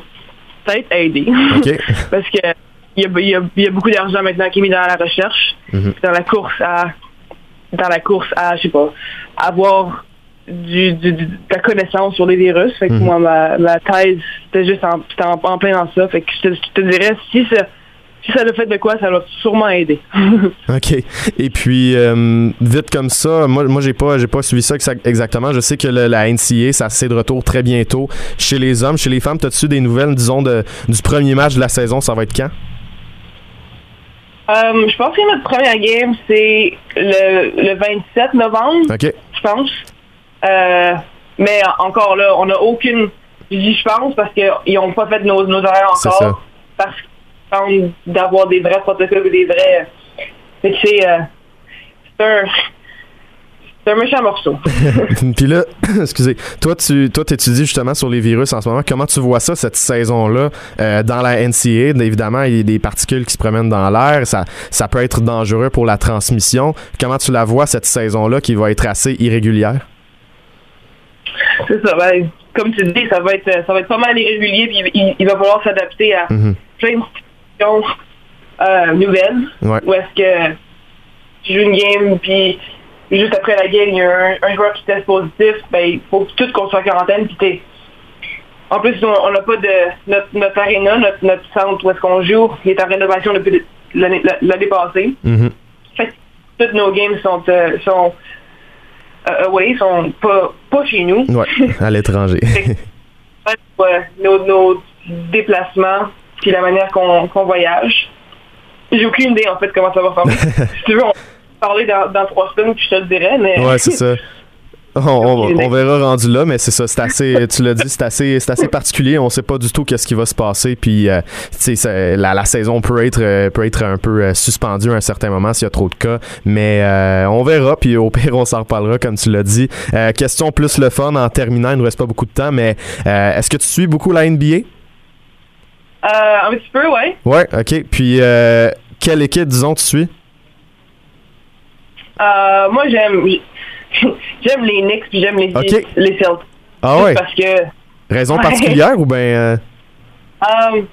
peut-être aidé. Parce que il y, a, beaucoup d'argent maintenant qui est mis dans la recherche, mhm. dans la course à dans la course à, je sais pas, avoir du, du, de la connaissance sur les virus. Fait que mhm. moi, ma, thèse, c'était juste en, en, plein dans ça. Fait que je te, dirais, si ça, si ça le fait de quoi, ça va sûrement aider. OK. Et puis, euh, vite comme ça, moi, moi j'ai pas, j'ai pas suivi ça exactement. Je sais que la NCA, ça c'est de retour très bientôt chez les hommes. Chez les femmes, as-tu des nouvelles, disons, de, du premier match de la saison? Ça va être quand? Euh, je pense que notre première game, c'est le, le 27 novembre. Je pense. Euh, mais encore là, on n'a aucune. Je dis je pense parce qu'ils n'ont pas fait nos, nos horaires encore. Parce qu'ils d'avoir des vrais protocoles des vrais. C'est. Euh, c'est un c'est un méchant morceau. Puis là, excusez, toi tu toi étudies justement sur les virus en ce moment. Comment tu vois ça cette saison-là euh, dans la NCA Évidemment, il y a des particules qui se promènent dans l'air. Ça, ça peut être dangereux pour la transmission. Comment tu la vois cette saison-là qui va être assez irrégulière? C'est ça. Ben, comme tu dis, ça va être ça va être pas mal irrégulier. Puis il, va falloir s'adapter à mm-hmm. plein de situations euh, nouvelles. Ouais. Où est-ce que tu joues une game puis juste après la game, il y a un, joueur qui teste positif, ben, il faut tout qu'on soit en quarantaine. Puis en plus, on n'a pas de notre, notre arena, notre, notre centre où est-ce qu'on joue, il est en rénovation depuis l'année passée. Mm-hmm. Fait toutes nos games sont, euh, sont euh, away, sont pas, pas chez nous. Ouais, à l'étranger. nos, nos, déplacements, puis la manière qu'on voyage. J'ai aucune idée en fait comment ça va faire. si tu veux, on parler dans, dans, trois semaines, puis je te le dirais, mais... Ouais, c'est ça. On, verra rendu là, mais c'est ça, c'est assez, tu l'as dit, c'est assez, c'est assez particulier. On sait pas du tout qu'est-ce qui va se passer. Puis, euh, la, la, saison peut être, euh, peut être un peu euh, suspendue à un certain moment s'il y a trop de cas. Mais on verra. Puis au pire, on s'en reparlera, comme tu l'as dit. question plus le fun en terminant. Il ne reste pas beaucoup de temps, mais est-ce que tu suis beaucoup la NBA? un petit peu, ouais. Ouais, ok. Puis quelle équipe, disons, tu suis? Euh, moi, j'aime j'aime les Knicks puis j'aime les, les Celtics. Ah ouais? Parce que... Raison particulière ou bien... Euh... Um,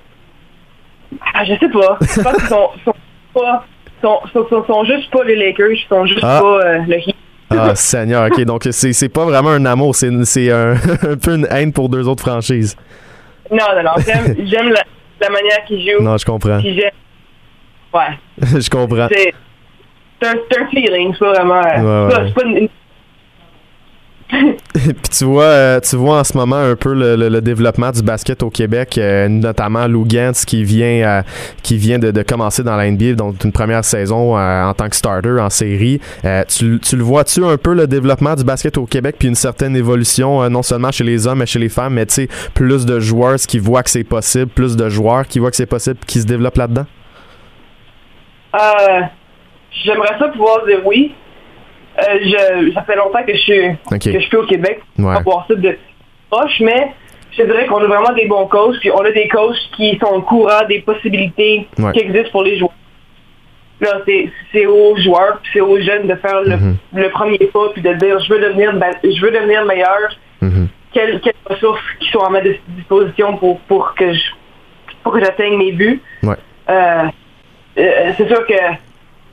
je sais pas. Je pense qu'ils sont, sont, pas, sont, sont, sont, juste pas les Lakers, ils sont juste ah. pas euh, le Heat. Ah, Seigneur, ok. Donc, c'est, pas vraiment un amour, c'est, c'est un, un, peu une haine pour deux autres franchises. Non, non, non. J'aime, la, la, manière qu'ils jouent. Non, je comprends. Ouais. je comprends. C'est, un, feeling, c'est pas vraiment. C'est pas une, Puis tu vois, euh, tu vois en ce moment un peu le, développement du basket au Québec, euh, notamment Lou Gantz qui vient, euh, qui vient de, commencer dans la NBA, donc une première saison en tant que starter en série. Tu, tu, le vois-tu un peu le développement du basket au Québec, puis une certaine évolution, non seulement chez les hommes, mais chez les femmes, mais tu sais, plus de joueurs qui voient que c'est possible, plus de joueurs qui voient que c'est possible, qui se développent là-dedans? Euh, J'aimerais ça pouvoir dire oui. Euh, je, ça fait longtemps que je suis que je suis au Québec pour voir ça de proche, mais je dirais qu'on a vraiment des bons coachs, puis on a des coachs qui sont au courant des possibilités qui existent pour les joueurs. Là, c'est aux joueurs, c'est aux jeunes de faire le, mm-hmm. le, premier pas, puis de dire je veux devenir je veux devenir meilleur. Mm-hmm. Quelles, quelles, ressources qui sont à ma disposition pour, pour que je pour que j'atteigne mes buts. Ouais. Euh, euh, c'est sûr que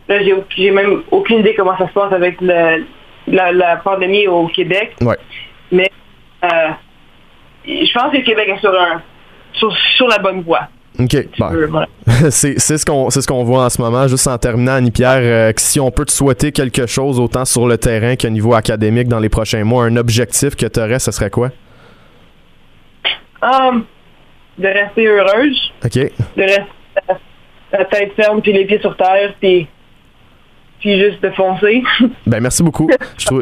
Là, j'ai même aucune idée comment ça se passe avec le, la, pandémie au Québec. Ouais. Mais euh, je pense que le Québec est sur, un, sur, la bonne voie. OK. c'est ce qu'on ce qu'on voit en ce moment. Juste en terminant, Annie-Pierre, euh, si on peut te souhaiter quelque chose, autant sur le terrain qu'au niveau académique dans les prochains mois, un objectif que tu aurais, ce serait quoi? Um, de rester heureuse. OK. De rester la tête ferme puis les pieds sur terre puis puis juste de foncer. Ben merci beaucoup.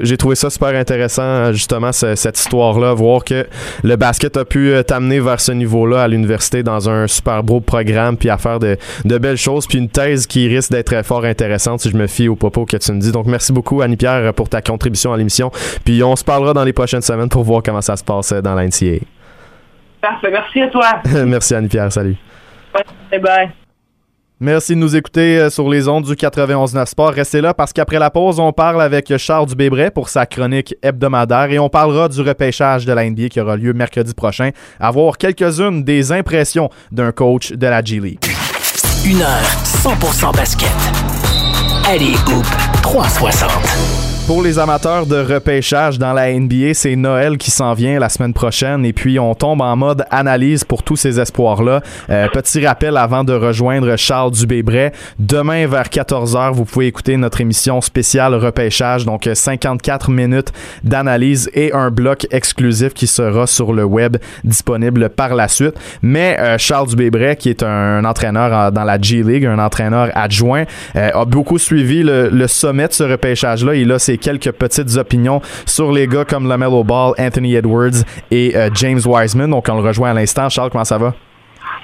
J'ai trouvé ça super intéressant justement cette histoire-là, voir que le basket a pu euh, t'amener vers ce niveau-là à l'université dans un super beau programme, puis à faire de, belles choses, puis une thèse qui risque d'être fort intéressante si je me fie au propos que tu me dis. Donc merci beaucoup Annie Pierre pour ta contribution à l'émission. Puis on se parlera dans les prochaines semaines pour voir comment ça se passe dans l'NCA. Parfait, merci à toi. merci Annie Pierre, salut. Bye bye. Merci de nous écouter euh, sur les ondes du 91.9 Sport. Restez là parce qu'après la pause, on parle avec Charles Dubébret pour sa chronique hebdomadaire et on parlera du repêchage de la qui aura lieu mercredi prochain. À voir quelques-unes des impressions d'un coach de la G League. Une heure 100% basket. Allez, Hoop 360. Pour les amateurs de repêchage dans la NBA, c'est Noël qui s'en vient la semaine prochaine et puis on tombe en mode analyse pour tous ces espoirs-là. Euh, petit rappel avant de rejoindre Charles Dubébret. Demain vers 14h, vous pouvez écouter notre émission spéciale repêchage, donc 54 minutes d'analyse et un bloc exclusif qui sera sur le web disponible par la suite. Mais euh, Charles Dubébret, qui est un, entraîneur dans la G League, un entraîneur adjoint, euh, a beaucoup suivi le, le sommet de ce repêchage-là. Il a quelques petites opinions sur les gars comme LaMelo Ball, Anthony Edwards et euh, James Wiseman. Donc, on le rejoint à l'instant. Charles, comment ça va?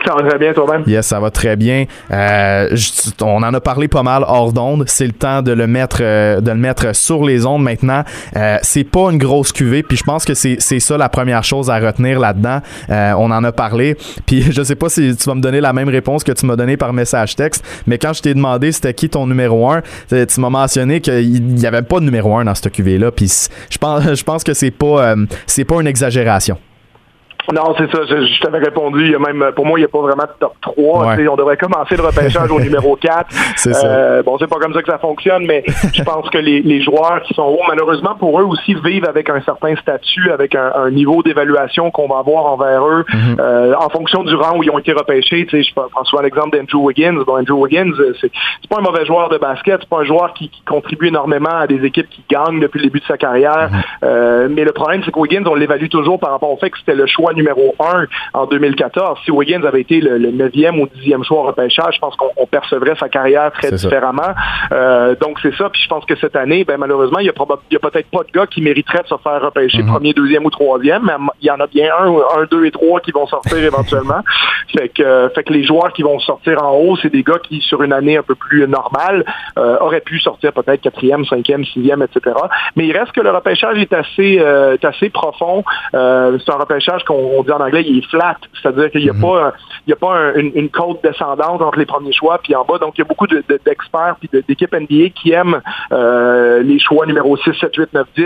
Ça va très bien toi-même? Yes, ça va très bien. Euh, on en a parlé pas mal hors d'onde. C'est le temps de le mettre, euh, de le mettre sur les ondes maintenant. Euh, c'est pas une grosse cuvée, puis je pense que c'est ça la première chose à retenir là-dedans. on en a parlé, puis je sais pas si tu vas me donner la même réponse que tu m'as donné par message texte, mais quand je t'ai demandé c'était qui ton numéro 1, tu m'as mentionné qu'il n'y avait pas de numéro 1 dans cette cuvée là, puis je pense, je pense que c'est pas, c'est pas une exagération. Non, c'est ça. Je, t'avais répondu. Il y a même, pour moi, il n'y a pas vraiment de top 3. On devrait commencer le repêchage au numéro 4. C'est euh, bon, c'est pas comme ça que ça fonctionne, mais je pense que les, les, joueurs qui sont hauts, malheureusement pour eux aussi, vivent avec un certain statut, avec un, un niveau d'évaluation qu'on va avoir envers eux mm-hmm. euh, en fonction du rang où ils ont été repêchés. Tu sais, je prends souvent l'exemple d'Andrew Wiggins. Bon, Andrew Wiggins, euh, c'est, pas un mauvais joueur de basket. C'est pas un joueur qui, qui, contribue énormément à des équipes qui gagnent depuis le début de sa carrière. Mm-hmm. euh, mais le problème, c'est que Wiggins, on l'évalue toujours par rapport au fait que c'était le choix numéro un en 2014. Si Wiggins avait été le, 9e ou 10e choix au repêchage, je pense qu'on percevrait sa carrière très différemment. Euh, donc c'est ça. Puis je pense que cette année, ben, malheureusement, il y a, peut-être pas de gars qui mériteraient de se faire repêcher mhm. premier, deuxième ou troisième, mais il y en a bien un, un, deux et trois qui vont sortir éventuellement. fait que, fait que les joueurs qui vont sortir en haut, c'est des gars qui, sur une année un peu plus normale, euh, auraient pu sortir peut-être quatrième, cinquième, sixième, etc. Mais il reste que le repêchage est assez, euh, assez profond. c'est un repêchage qu'on dit en anglais, il est flat, c'est-à-dire qu'il n'y a, mhm. a pas une, côte descendante entre les premiers choix puis en bas. Donc, il y a beaucoup d'experts puis d'équipes NBA qui aiment euh, les choix numéro 6, 7, 8, 9, 10.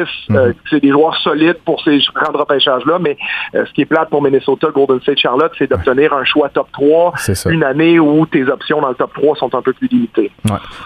c'est des joueurs solides pour ces grands repêchages-là, mais euh, ce qui est plate pour Minnesota, Golden State, Charlotte, c'est d'obtenir un choix top 3 une année où tes options dans le top 3 sont un peu plus limitées.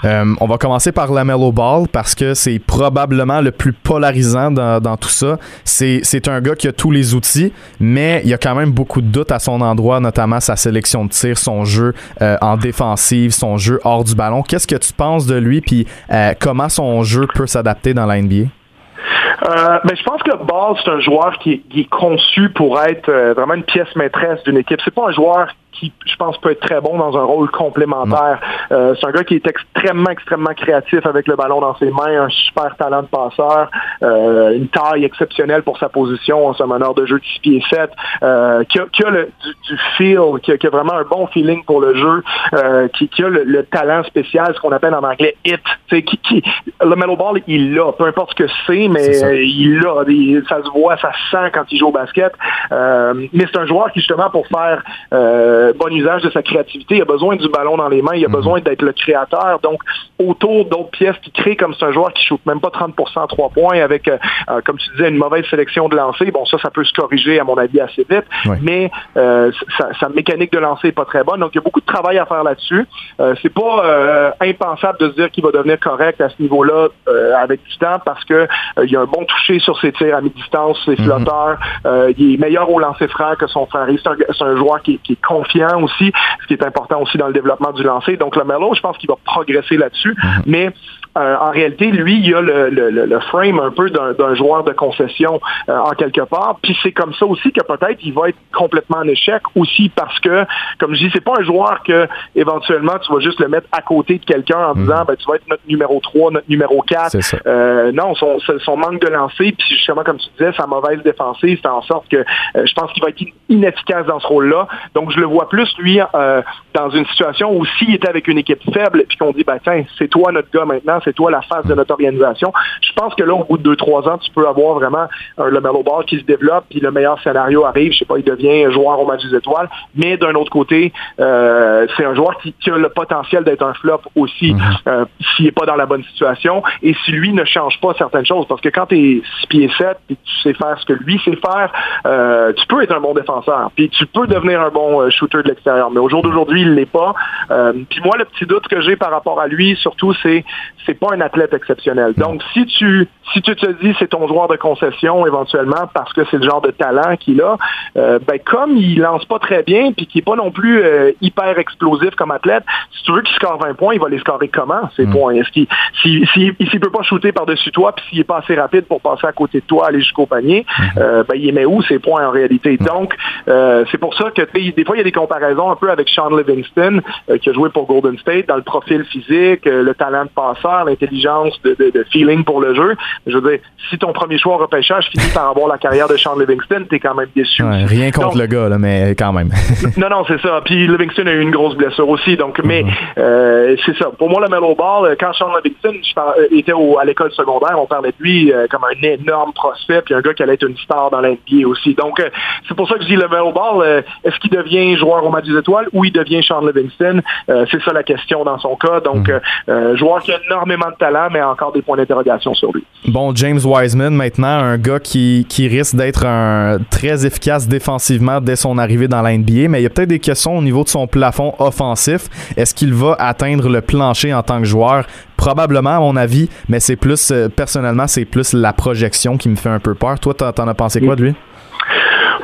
Euh, on va commencer par la Mellow Ball parce que c'est probablement le plus polarisant dans, dans tout ça. C'est un gars qui a tous les outils, mais il y a quand même beaucoup de doutes à son endroit, notamment sa sélection de tir, son jeu euh, en défensive, son jeu hors du ballon. Qu'est-ce que tu penses de lui, puis euh, comment son jeu peut s'adapter dans la NBA? Euh, ben, je pense que Ball, c'est un joueur qui, est conçu pour être vraiment une pièce maîtresse d'une équipe. C'est pas un joueur qui, je pense, peut être très bon dans un rôle complémentaire. Euh, c'est un gars qui est extrêmement, extrêmement créatif avec le ballon dans ses mains, un super talent de passeur, euh, une taille exceptionnelle pour sa position, c'est un meneur de jeu de 6 pieds 7, euh, qui, a, qui a le, du, feel, qui a, qui a, vraiment un bon feeling pour le jeu, euh, qui, qui, a le, talent spécial, ce qu'on appelle en anglais hit. Qui, le Mellow Ball, il l'a, peu importe ce que c'est, mais il l'a. Ça se voit, ça se sent quand il joue au basket. Mais c'est un joueur qui, justement, pour faire euh, bon usage de sa créativité. Il a besoin du ballon dans les mains. Il a mhm. besoin d'être le créateur. Donc, autour d'autres pièces qui créent comme c'est un joueur qui shoot même pas 30 à 3 points avec, euh, euh, comme tu disais, une mauvaise sélection de lancer. Bon, ça, ça peut se corriger, à mon avis, assez vite. Mais sa, mécanique de lancer est pas très bonne. Donc, il y a beaucoup de travail à faire là-dessus. c'est pas impensable de se dire qu'il va devenir correct à ce niveau-là avec du temps parce que il y a un bon toucher sur ses tirs à mi-distance, ses mhm. flotteurs. il est meilleur au lancer franc que son frère. C'est un, joueur qui est confiant aussi, ce qui est important aussi dans le développement du lancer. Donc le Melo, je pense qu'il va progresser là-dessus, mhm. mais en réalité, lui, il a le, le, le frame un peu d'un joueur de concession en quelque part. Puis c'est comme ça aussi que peut-être il va être complètement en échec aussi parce que, comme je dis, c'est pas un joueur que éventuellement tu vas juste le mettre à côté de quelqu'un en mm. disant ben, tu vas être notre numéro 3, notre numéro 4. Euh, non, son, son manque de lancer, puis justement, comme tu disais, sa mauvaise défensive fait en sorte que euh, je pense qu'il va être inefficace dans ce rôle-là. Donc je le vois plus, lui, euh, dans une situation où s'il était avec une équipe faible, puis qu'on dit ben tiens, c'est toi notre gars maintenant, c'est toi la face de notre organisation. Je pense que là, au bout de 2-3 ans, tu peux avoir vraiment un Lamelo Ball qui se développe, puis le meilleur scénario arrive, je sais pas, il devient joueur au match des étoiles. Mais d'un autre côté, euh, c'est un joueur qui, a le potentiel d'être un flop aussi mhm. euh, s'il n'est pas dans la bonne situation et si lui ne change pas certaines choses. Parce que quand tu es 6 pieds 7 et tu sais faire ce que lui sait faire, euh, tu peux être un bon défenseur. Puis tu peux devenir un bon shooter de l'extérieur. Mais au jour d'aujourd'hui, il l'est pas. puis moi, le petit doute que j'ai par rapport à lui, surtout, c'est pas un athlète exceptionnel. Donc, si tu si tu te dis c'est ton joueur de concession éventuellement parce que c'est le genre de talent qu'il a, euh, ben comme il lance pas très bien puis qu'il est pas non plus euh, hyper explosif comme athlète, si tu veux qu'il score 20 points, il va les scorer comment ces mm. points? Est-ce qu'il s'il si, si, peut pas shooter par-dessus toi puis s'il est pas assez rapide pour passer à côté de toi aller jusqu'au panier, mm-hmm. euh, ben il met où ces points en réalité? Mm. Donc c'est pour ça que des fois il y a des comparaisons un peu avec Sean Livingston qui a joué pour Golden State dans le profil physique, le talent de passeur, l'intelligence de, de, de feeling pour le jeu. Je veux dire, si ton premier choix au repêchage finit par avoir la carrière de Sean Livingston, t'es quand même déçu. rien contre le gars, là, mais quand même. non, non, c'est ça. Puis Livingston a eu une grosse blessure aussi. Donc, mais mhm. euh, c'est ça. Pour moi, le Mellow Ball, euh, quand Sean Livingston euh, était à l'école secondaire, on parlait de lui comme un énorme prospect, puis un gars qui allait être une star dans l'NBA aussi. Donc, c'est pour ça que je dis le Mellow Ball, est-ce qu'il devient joueur au match des étoiles? Ou il devient Sean Livingston? c'est ça la question dans son cas. Donc, mhm. joueur qui a énormément de talent, mais encore des points d'interrogation sur lui. Bon, James Wiseman, maintenant, un gars qui, risque d'être très efficace défensivement dès son arrivée dans la NBA, mais il y a peut-être des questions au niveau de son plafond offensif. Est-ce qu'il va atteindre le plancher en tant que joueur? Probablement, à mon avis, mais c'est plus, euh, personnellement, c'est plus la projection qui me fait un peu peur. Toi, t'en as pensé quoi de lui?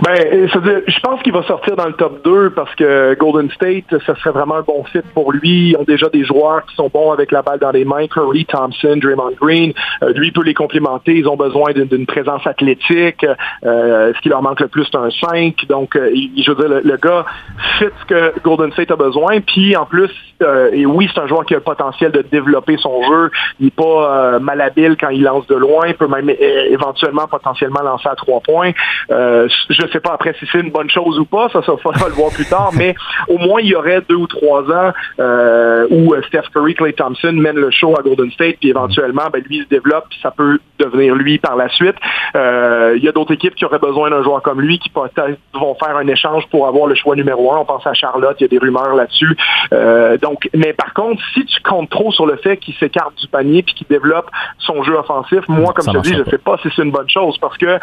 Ben, je pense qu'il va sortir dans le top 2 parce que Golden State, ce serait vraiment un bon fit pour lui. Ils ont déjà des joueurs qui sont bons avec la balle dans les mains. Curry, Thompson, Draymond Green. Euh, lui peut les complémenter. Ils ont besoin d'une présence athlétique. Euh, ce qui leur manque le plus, c'est un 5. Donc, euh, je veux dire, le, gars fit ce que Golden State a besoin. Puis, en plus, et oui, c'est un joueur qui a le potentiel de développer son jeu. Il n'est pas malhabile quand il lance de loin. Il peut même éventuellement, potentiellement lancer à trois points. je je sais pas après si c'est une bonne chose ou pas, ça, ça faudra le voir plus tard, mais au moins il y aurait deux ou trois ans euh, où euh, Steph Curry, Clay Thompson mènent le show à Golden State, puis éventuellement, ben, lui se développe, puis ça peut devenir lui par la suite. Euh, il y a d'autres équipes qui auraient besoin d'un joueur comme lui, qui peut-être vont faire un échange pour avoir le choix numéro un. On pense à Charlotte, il y a des rumeurs là-dessus. donc, mais par contre, si tu comptes trop sur le fait qu'il s'écarte du panier puis qu'il développe son jeu offensif, moi, comme je te dis, je sais pas si c'est une bonne chose parce que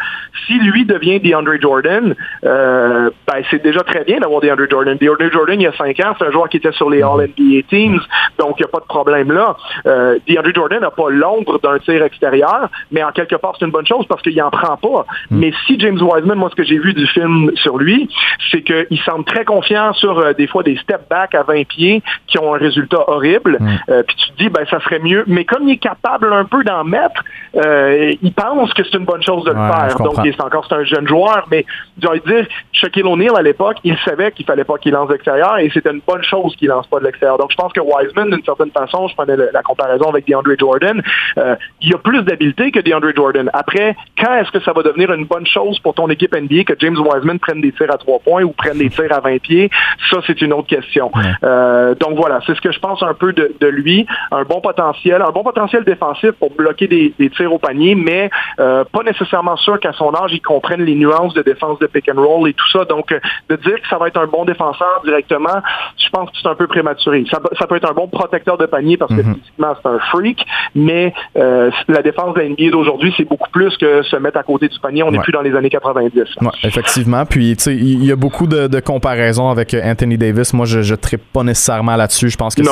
si lui devient DeAndre Jordan, euh, ben, c'est déjà très bien d'avoir DeAndre Jordan. DeAndre Jordan, il y a cinq ans, c'est un joueur qui était sur les All-NBA Teams, donc il n'y a pas de problème là. Euh, DeAndre Jordan n'a pas l'ombre d'un tir extérieur, mais en quelque part, c'est une bonne chose parce qu'il n'en prend pas. Mm. Mais si James Wiseman, moi, ce que j'ai vu du film sur lui, c'est qu'il semble très confiant sur euh, des fois des step back à 20 pieds qui ont un résultat horrible. Mm. Euh, puis tu te dis, ben, ça serait mieux. Mais comme il est capable un peu d'en mettre, il pense que c'est une bonne chose de le faire. Donc, c'est encore c'est un jeune joueur, mais de dire, Shaquille O'Neal, à l'époque, il savait qu'il fallait pas qu'il lance de l'extérieur et c'était une bonne chose qu'il lance pas de l'extérieur. Donc, je pense que Wiseman, d'une certaine façon, je prenais la comparaison avec DeAndre Jordan, euh, il a plus d'habileté que DeAndre Jordan. Après, quand est-ce que ça va devenir une bonne chose pour ton équipe NBA que James Wiseman prenne des tirs à trois points ou prenne des tirs à 20 pieds? Ça, c'est une autre question. Euh, donc, voilà, c'est ce que je pense un peu de, lui. Un bon potentiel, un bon potentiel défensif pour bloquer des, tirs au panier, mais euh, pas nécessairement sûr qu'à son âge, il comprenne les nuances de défense de pick and roll et tout ça. Donc, euh, de dire que ça va être un bon défenseur directement, je pense que c'est un peu prématuré. Ça, peut être un bon protecteur de panier parce que mhm. physiquement, c'est un freak, mais euh, la défense de la NBA d'aujourd'hui, c'est beaucoup plus que se mettre à côté du panier. On n'est plus dans les années 90. Ouais, effectivement. Puis, tu sais, il y a beaucoup de, comparaisons avec Anthony Davis. Moi, je ne pas nécessairement là là-dessus. Je pense que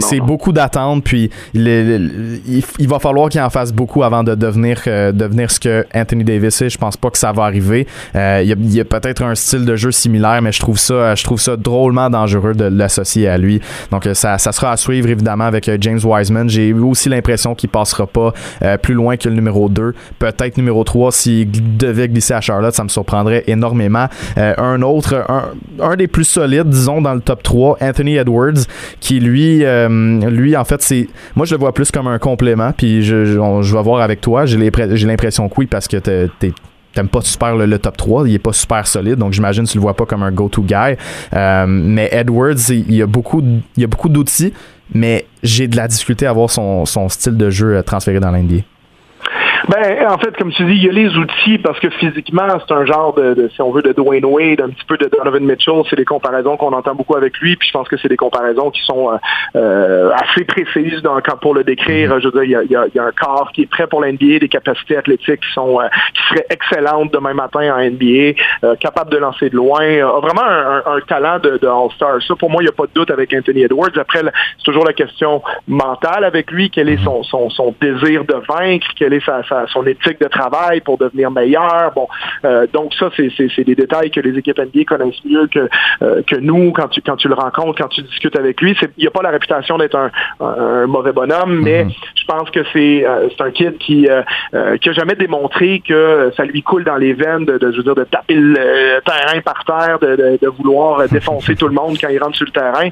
c'est beaucoup d'attente, puis il, va falloir qu'il en fasse beaucoup avant de devenir, devenir ce que Anthony Davis est. Je pense pas que ça va arriver. il y a, peut-être un style de jeu similaire, mais je trouve ça, je trouve ça drôlement dangereux de l'associer à lui. Donc ça, ça sera à suivre évidemment avec James Wiseman. J'ai aussi l'impression qu'il passera pas plus loin que le numéro 2, peut-être numéro 3 s'il devait glisser à Charlotte, ça me surprendrait énormément. Euh, un autre, un, des plus solides, disons, dans le top 3, Anthony Edwards, qui lui, euh, lui en fait, c'est. Moi, je le vois plus comme un complément, puis je, vais voir avec toi. J'ai l'impression que oui, parce que t'aimes pas super le, top 3, il est pas super solide, donc j'imagine que tu le vois pas comme un go-to guy. Euh, mais Edwards, il y a beaucoup, il a beaucoup d'outils, mais j'ai de la difficulté à voir son, style de jeu transféré dans l'NBA. Ben, en fait, comme tu dis, il y a les outils parce que physiquement, c'est un genre de, si on veut, de Dwayne Wade, un petit peu de Donovan Mitchell. C'est des comparaisons qu'on entend beaucoup avec lui. Puis je pense que c'est des comparaisons qui sont euh, euh assez précises dans, pour le décrire. Mm-hmm. Je veux dire, il y a, y a, un corps qui est prêt pour l'NBA, des capacités athlétiques qui sont euh, qui seraient excellentes demain matin en NBA, euh, capable de lancer de loin, a vraiment un, un, talent de, de All-Star. Ça, pour moi, il n'y a pas de doute avec Anthony Edwards. Après, c'est toujours la question mentale avec lui. Quel est son, son, son désir de vaincre? Quelle est sa son éthique de travail pour devenir meilleur. Bon, euh, donc ça, c'est des détails que les équipes NBA connaissent mieux que euh, que nous quand tu quand tu le rencontres, quand tu discutes avec lui. Il n'y a pas la réputation d'être un, un, mauvais bonhomme, mais mm-hmm. je pense que c'est euh, c'est un kid qui qui a jamais démontré que ça lui coule dans les veines de, de je veux dire de taper le terrain par terre, de, de, vouloir défoncer tout le monde quand il rentre sur le terrain,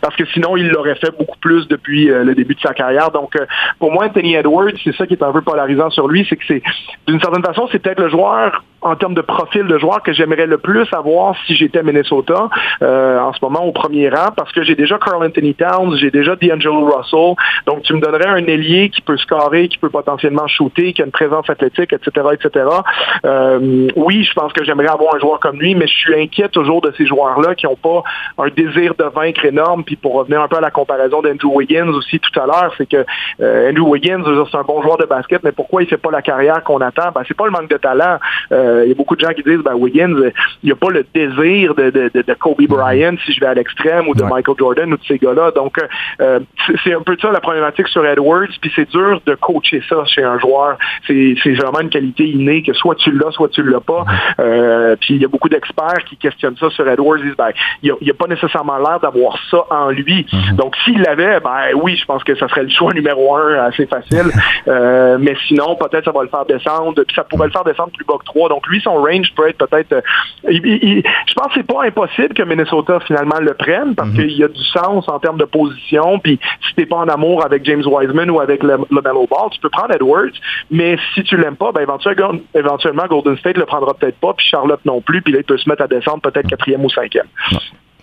parce que sinon il l'aurait fait beaucoup plus depuis le début de sa carrière. Donc pour moi, Anthony Edwards, c'est ça qui est un peu polarisant sur lui, c'est que c'est d'une certaine façon, c'est peut-être le joueur en termes de profil de joueur que j'aimerais le plus avoir si j'étais Minnesota euh, en ce moment au premier rang parce que j'ai déjà Carl Anthony Towns, j'ai déjà D'Angelo Russell. Donc tu me donnerais un ailier qui peut scorer, qui peut potentiellement shooter, qui a une présence athlétique, etc., etc. Euh, oui, je pense que j'aimerais avoir un joueur comme lui, mais je suis inquiet toujours de ces joueurs-là qui n'ont pas un désir de vaincre énorme. Puis pour revenir un peu à la comparaison d'Andrew Wiggins aussi tout à l'heure, c'est que euh, Andrew Wiggins, c'est un bon joueur de basket, mais pourquoi il fait pas la carrière qu'on attend? Ben, c'est pas le manque de talent. Euh, il y a beaucoup de gens qui disent, ben, Wiggins, il n'y a pas le désir de, de, de, Kobe Bryant si je vais à l'extrême ou de Michael Jordan ou de ces gars-là. Donc, euh, c'est un peu ça la problématique sur Edwards. Puis c'est dur de coacher ça chez un joueur. C'est vraiment une qualité innée que soit tu l'as, soit tu l'as pas. Euh, puis il y a beaucoup d'experts qui questionnent ça sur Edwards. Ils disent, ben, il n'y a, pas nécessairement l'air d'avoir ça en lui. Mhm. Donc, s'il l'avait, ben oui, je pense que ça serait le choix numéro un assez facile. mais sinon, peut-être ça va le faire descendre. Puis ça pourrait le faire descendre plus bas que 3. Donc, lui, son range peut être peut-être. Euh, je pense que c'est pas impossible que Minnesota finalement le prenne parce mhm. qu'il y a du sens en termes de position. Puis si t'es pas en amour avec James Wiseman ou avec le, Mellow Ball, tu peux prendre Edwards. Mais si tu l'aimes pas, ben éventuellement, Golden State le prendra peut-être pas, puis Charlotte non plus. Puis là, il peut se mettre à descendre peut-être quatrième ou cinquième.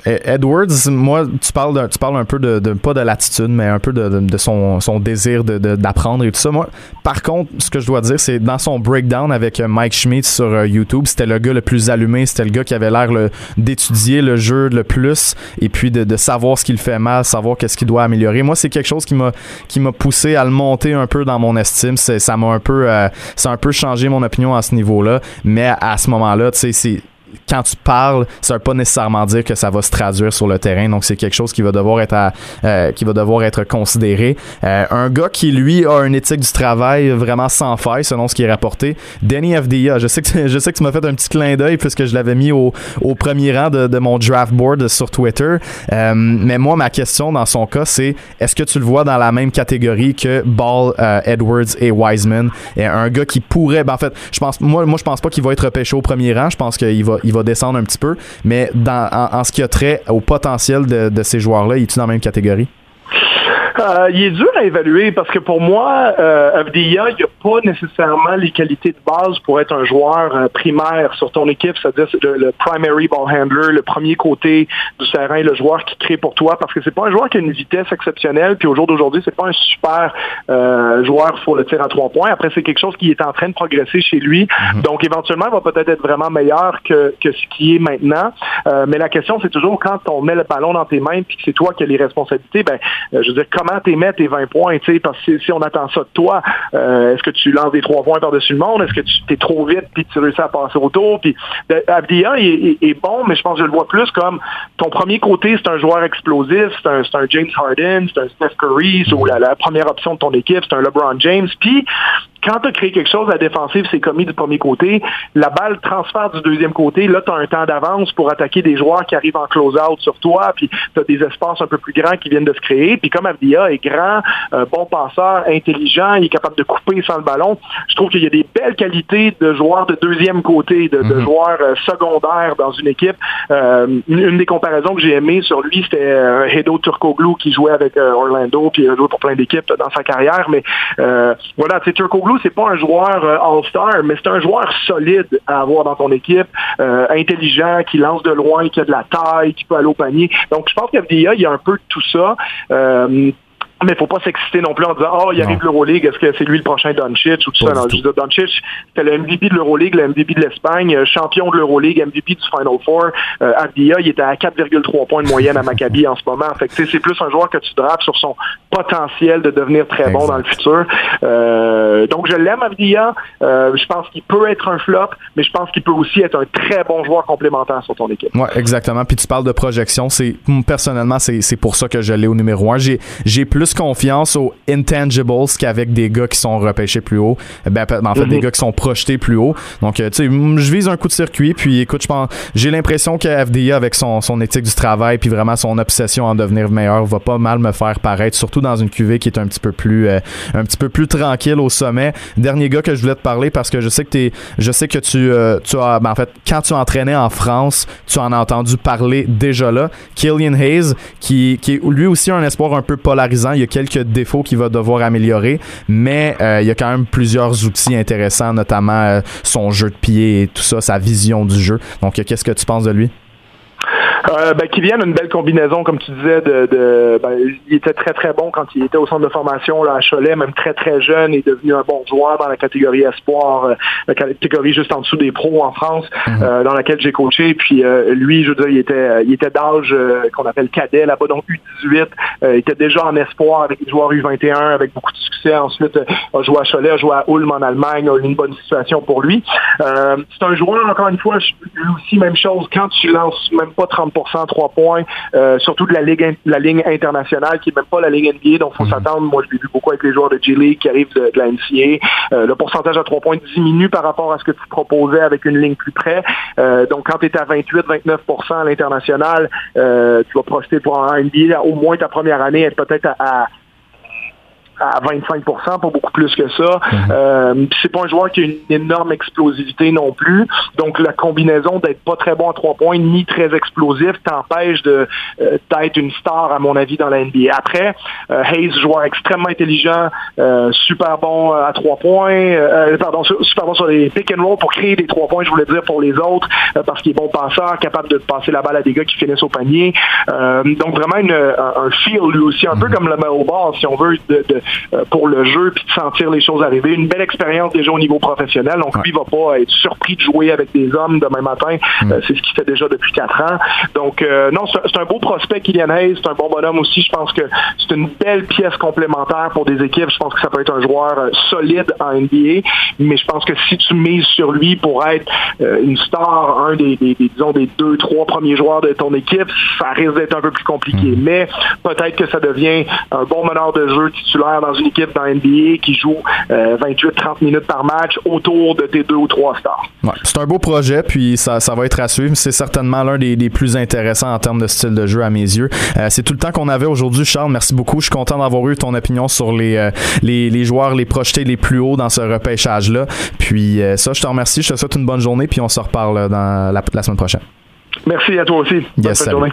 Edwards, moi, tu parles, tu parles un peu de, pas de l'attitude, mais un peu de, son, désir d'apprendre et tout ça. Moi, par contre, ce que je dois dire, c'est dans son breakdown avec euh, Mike Schmidt sur euh, YouTube, c'était le gars le plus allumé, c'était le gars qui avait l'air d'étudier le jeu le plus et puis de, savoir ce qu'il fait mal, savoir qu'est-ce qu'il doit améliorer. Moi, c'est quelque chose qui m'a qui m'a poussé à le monter un peu dans mon estime. Ça m'a un peu, euh, ça a un peu changé mon opinion à ce niveau-là. Mais à ce moment-là, tu sais, c'est quand tu parles, ça veut pas nécessairement dire que ça va se traduire sur le terrain. Donc c'est quelque chose qui va devoir être euh, qui va devoir être considéré. Euh, un gars qui lui a une éthique du travail vraiment sans faille selon ce qui est rapporté. Danny FDA, je sais que je sais que tu m'as fait un petit clin d'œil puisque je l'avais mis au, premier rang de, mon draft board sur Twitter. Euh, mais moi ma question dans son cas c'est est-ce que tu le vois dans la même catégorie que Ball, Edwards et Wiseman, et un gars qui pourrait ben, en fait, je pense moi moi je pense pas qu'il va être repêché au premier rang, je pense qu'il va il va descendre un petit peu. Mais dans, en, ce qui a trait au potentiel de, ces joueurs-là, il est dans la même catégorie? Euh, il est dur à évaluer parce que pour moi, euh, il n'y a pas nécessairement les qualités de base pour être un joueur euh, primaire sur ton équipe, c'est-à-dire le, primary ball handler, le premier côté du terrain, le joueur qui crée pour toi, parce que c'est pas un joueur qui a une vitesse exceptionnelle, puis au jour d'aujourd'hui, c'est pas un super euh, joueur pour le tir à trois points. Après, c'est quelque chose qui est en train de progresser chez lui. Mhm. Donc, éventuellement, il va peut-être être vraiment meilleur que, que ce qui est maintenant. mais la question, c'est toujours quand on met le ballon dans tes mains, puis que c'est toi qui as les responsabilités, ben, je veux dire, comment comment tu tes 20 points, tu sais, parce que si on attend ça de toi, euh, est-ce que tu lances des trois points par-dessus le monde? Est-ce que tu es trop vite puis tu réussis à passer autour? Puis Abdia est, est, bon, mais je pense que je le vois plus comme ton premier côté, c'est un joueur explosif, c'est un, un, James Harden, c'est un Steph Curry, c'est la, la, première option de ton équipe, c'est un LeBron James. Puis quand tu as créé quelque chose, la défensive c'est commis du premier côté, la balle transfère du deuxième côté, là, tu as un temps d'avance pour attaquer des joueurs qui arrivent en close-out sur toi, puis tu as des espaces un peu plus grands qui viennent de se créer. Puis comme Avdia est grand, euh, bon passeur, intelligent, il est capable de couper sans le ballon, je trouve qu'il y a des belles qualités de joueurs de deuxième côté, de, mhm. joueurs euh, secondaires dans une équipe. Euh, une, des comparaisons que j'ai aimées sur lui, c'était Hedo Turkoglu qui jouait avec Orlando, puis il a joué pour plein d'équipes dans sa carrière. Mais voilà, c'est Turkoglu c'est pas un joueur euh, all-star, mais c'est un joueur solide à avoir dans ton équipe, euh, intelligent, qui lance de loin, qui a de la taille, qui peut aller au panier. Donc, je pense qu'FDA, il y a un peu de tout ça. Euh, mais il faut pas s'exciter non plus en disant oh il arrive l'Euroleague est-ce que c'est lui le prochain Doncic ou tout ça? Non, je Doncic c'était le MVP de l'Euroleague le MVP de l'Espagne euh, champion de l'Euroleague MVP du Final Four. Euh, Abdia il était à 4,3 points de moyenne à Maccabi en ce moment. Fait que c'est plus un joueur que tu drapes sur son potentiel de devenir très bon dans le futur. Euh, donc je l'aime Abdia euh, je pense qu'il peut être un flop mais je pense qu'il peut aussi être un très bon joueur complémentaire sur ton équipe. Ouais exactement. Puis tu parles de projection. C'est personnellement c'est pour ça que je l'ai au numéro 1 j'ai j'ai plus confiance aux intangibles qu'avec des gars qui sont repêchés plus haut. Ben, en fait, des mhm. gars qui sont projetés plus haut. Donc, euh, tu sais, je vise un coup de circuit. Puis, écoute, je pense, j'ai l'impression que FDA, avec son, son éthique du travail, puis vraiment son obsession en devenir meilleur, va pas mal me faire paraître, surtout dans une cuvée qui est un petit peu plus, euh, un petit peu plus tranquille au sommet. Dernier gars que je voulais te parler parce que je sais que t'es, je sais que tu, euh, tu as, ben, en fait, quand tu entraînais en France, tu en as entendu parler déjà là. Killian Hayes, qui, qui est lui aussi un espoir un peu polarisant il y a quelques défauts qu'il va devoir améliorer, mais euh, il y a quand même plusieurs outils intéressants, notamment euh, son jeu de pied et tout ça, sa vision du jeu. Donc, qu'est-ce que tu penses de lui? Euh, ben, qui viennent une belle combinaison, comme tu disais, de, de ben, il était très très bon quand il était au centre de formation là, à Cholet, même très très jeune, il est devenu un bon joueur dans la catégorie espoir, euh, la catégorie juste en dessous des pros en France, mhm. euh, dans laquelle j'ai coaché. Puis euh, lui, je veux dire, il était, il était d'âge qu'on appelle cadet là-bas, donc U18. il était déjà en espoir avec les joueurs U21, avec beaucoup de succès. Ensuite, a joué à Cholet, a joué à Ulm en Allemagne, a eu une bonne situation pour lui. c'est un joueur, encore une fois, lui aussi, même chose, quand tu lances même pas 30 3 points, euh, surtout de la ligue, la ligne internationale qui n'est même pas la ligue NBA. Donc, il faut mhm. s'attendre. Moi, je l'ai vu beaucoup avec les joueurs de G-League qui arrivent de, la NCA. Euh, le pourcentage à 3 points diminue par rapport à ce que tu proposais avec une ligne plus près. Euh, donc, quand tu es à 28-29% à l'international, tu vas profiter pour un NBA au moins ta première année être peut-être à à 25% pas beaucoup plus que ça. Mhm. Euh, c'est pas un joueur qui a une énorme explosivité non plus. Donc la combinaison d'être pas très bon à trois points ni très explosif t'empêche de euh, d'être une star à mon avis dans la NBA. Après, euh, Hayes joueur extrêmement intelligent, euh, super bon à trois points, pardon, super bon sur les pick and roll pour créer des trois points, je voulais dire pour les autres, parce qu'il est bon passeur, capable de passer la balle à des gars qui finissent au panier. donc vraiment une, un, feel lui aussi, un peu mhm. comme le Ball si on veut de, de pour le jeu puis de sentir les choses arriver. Une belle expérience déjà au niveau professionnel. Donc lui, il va pas être surpris de jouer avec des hommes demain matin. Mm. Euh, c'est ce qu'il fait déjà depuis quatre ans. Donc euh, non, c'est un beau prospect, Kylian Hayes. C'est un bon bonhomme aussi. Je pense que c'est une belle pièce complémentaire pour des équipes. Je pense que ça peut être un joueur solide en NBA. Mais je pense que si tu mises sur lui pour être une star, un des, disons des deux, trois premiers joueurs de ton équipe, ça risque d'être un peu plus compliqué. Mm. Mais peut-être que ça devient un bon meneur de jeu titulaire dans une équipe dans NBA qui joue 28-30 euh, minutes par match autour de tes deux ou trois stars. c'est un beau projet, puis ça, ça va être à suivre. C'est certainement l'un des, plus intéressants en termes de style de jeu à mes yeux. Euh, c'est tout le temps qu'on avait aujourd'hui, Charles. Merci beaucoup. Je suis content d'avoir eu ton opinion sur les, euh, les, les, joueurs, les projetés les plus hauts dans ce repêchage-là. Puis ça, je te remercie. Je te souhaite une bonne journée, puis on se reparle dans la, la semaine prochaine. Merci à toi aussi. Bonne journée.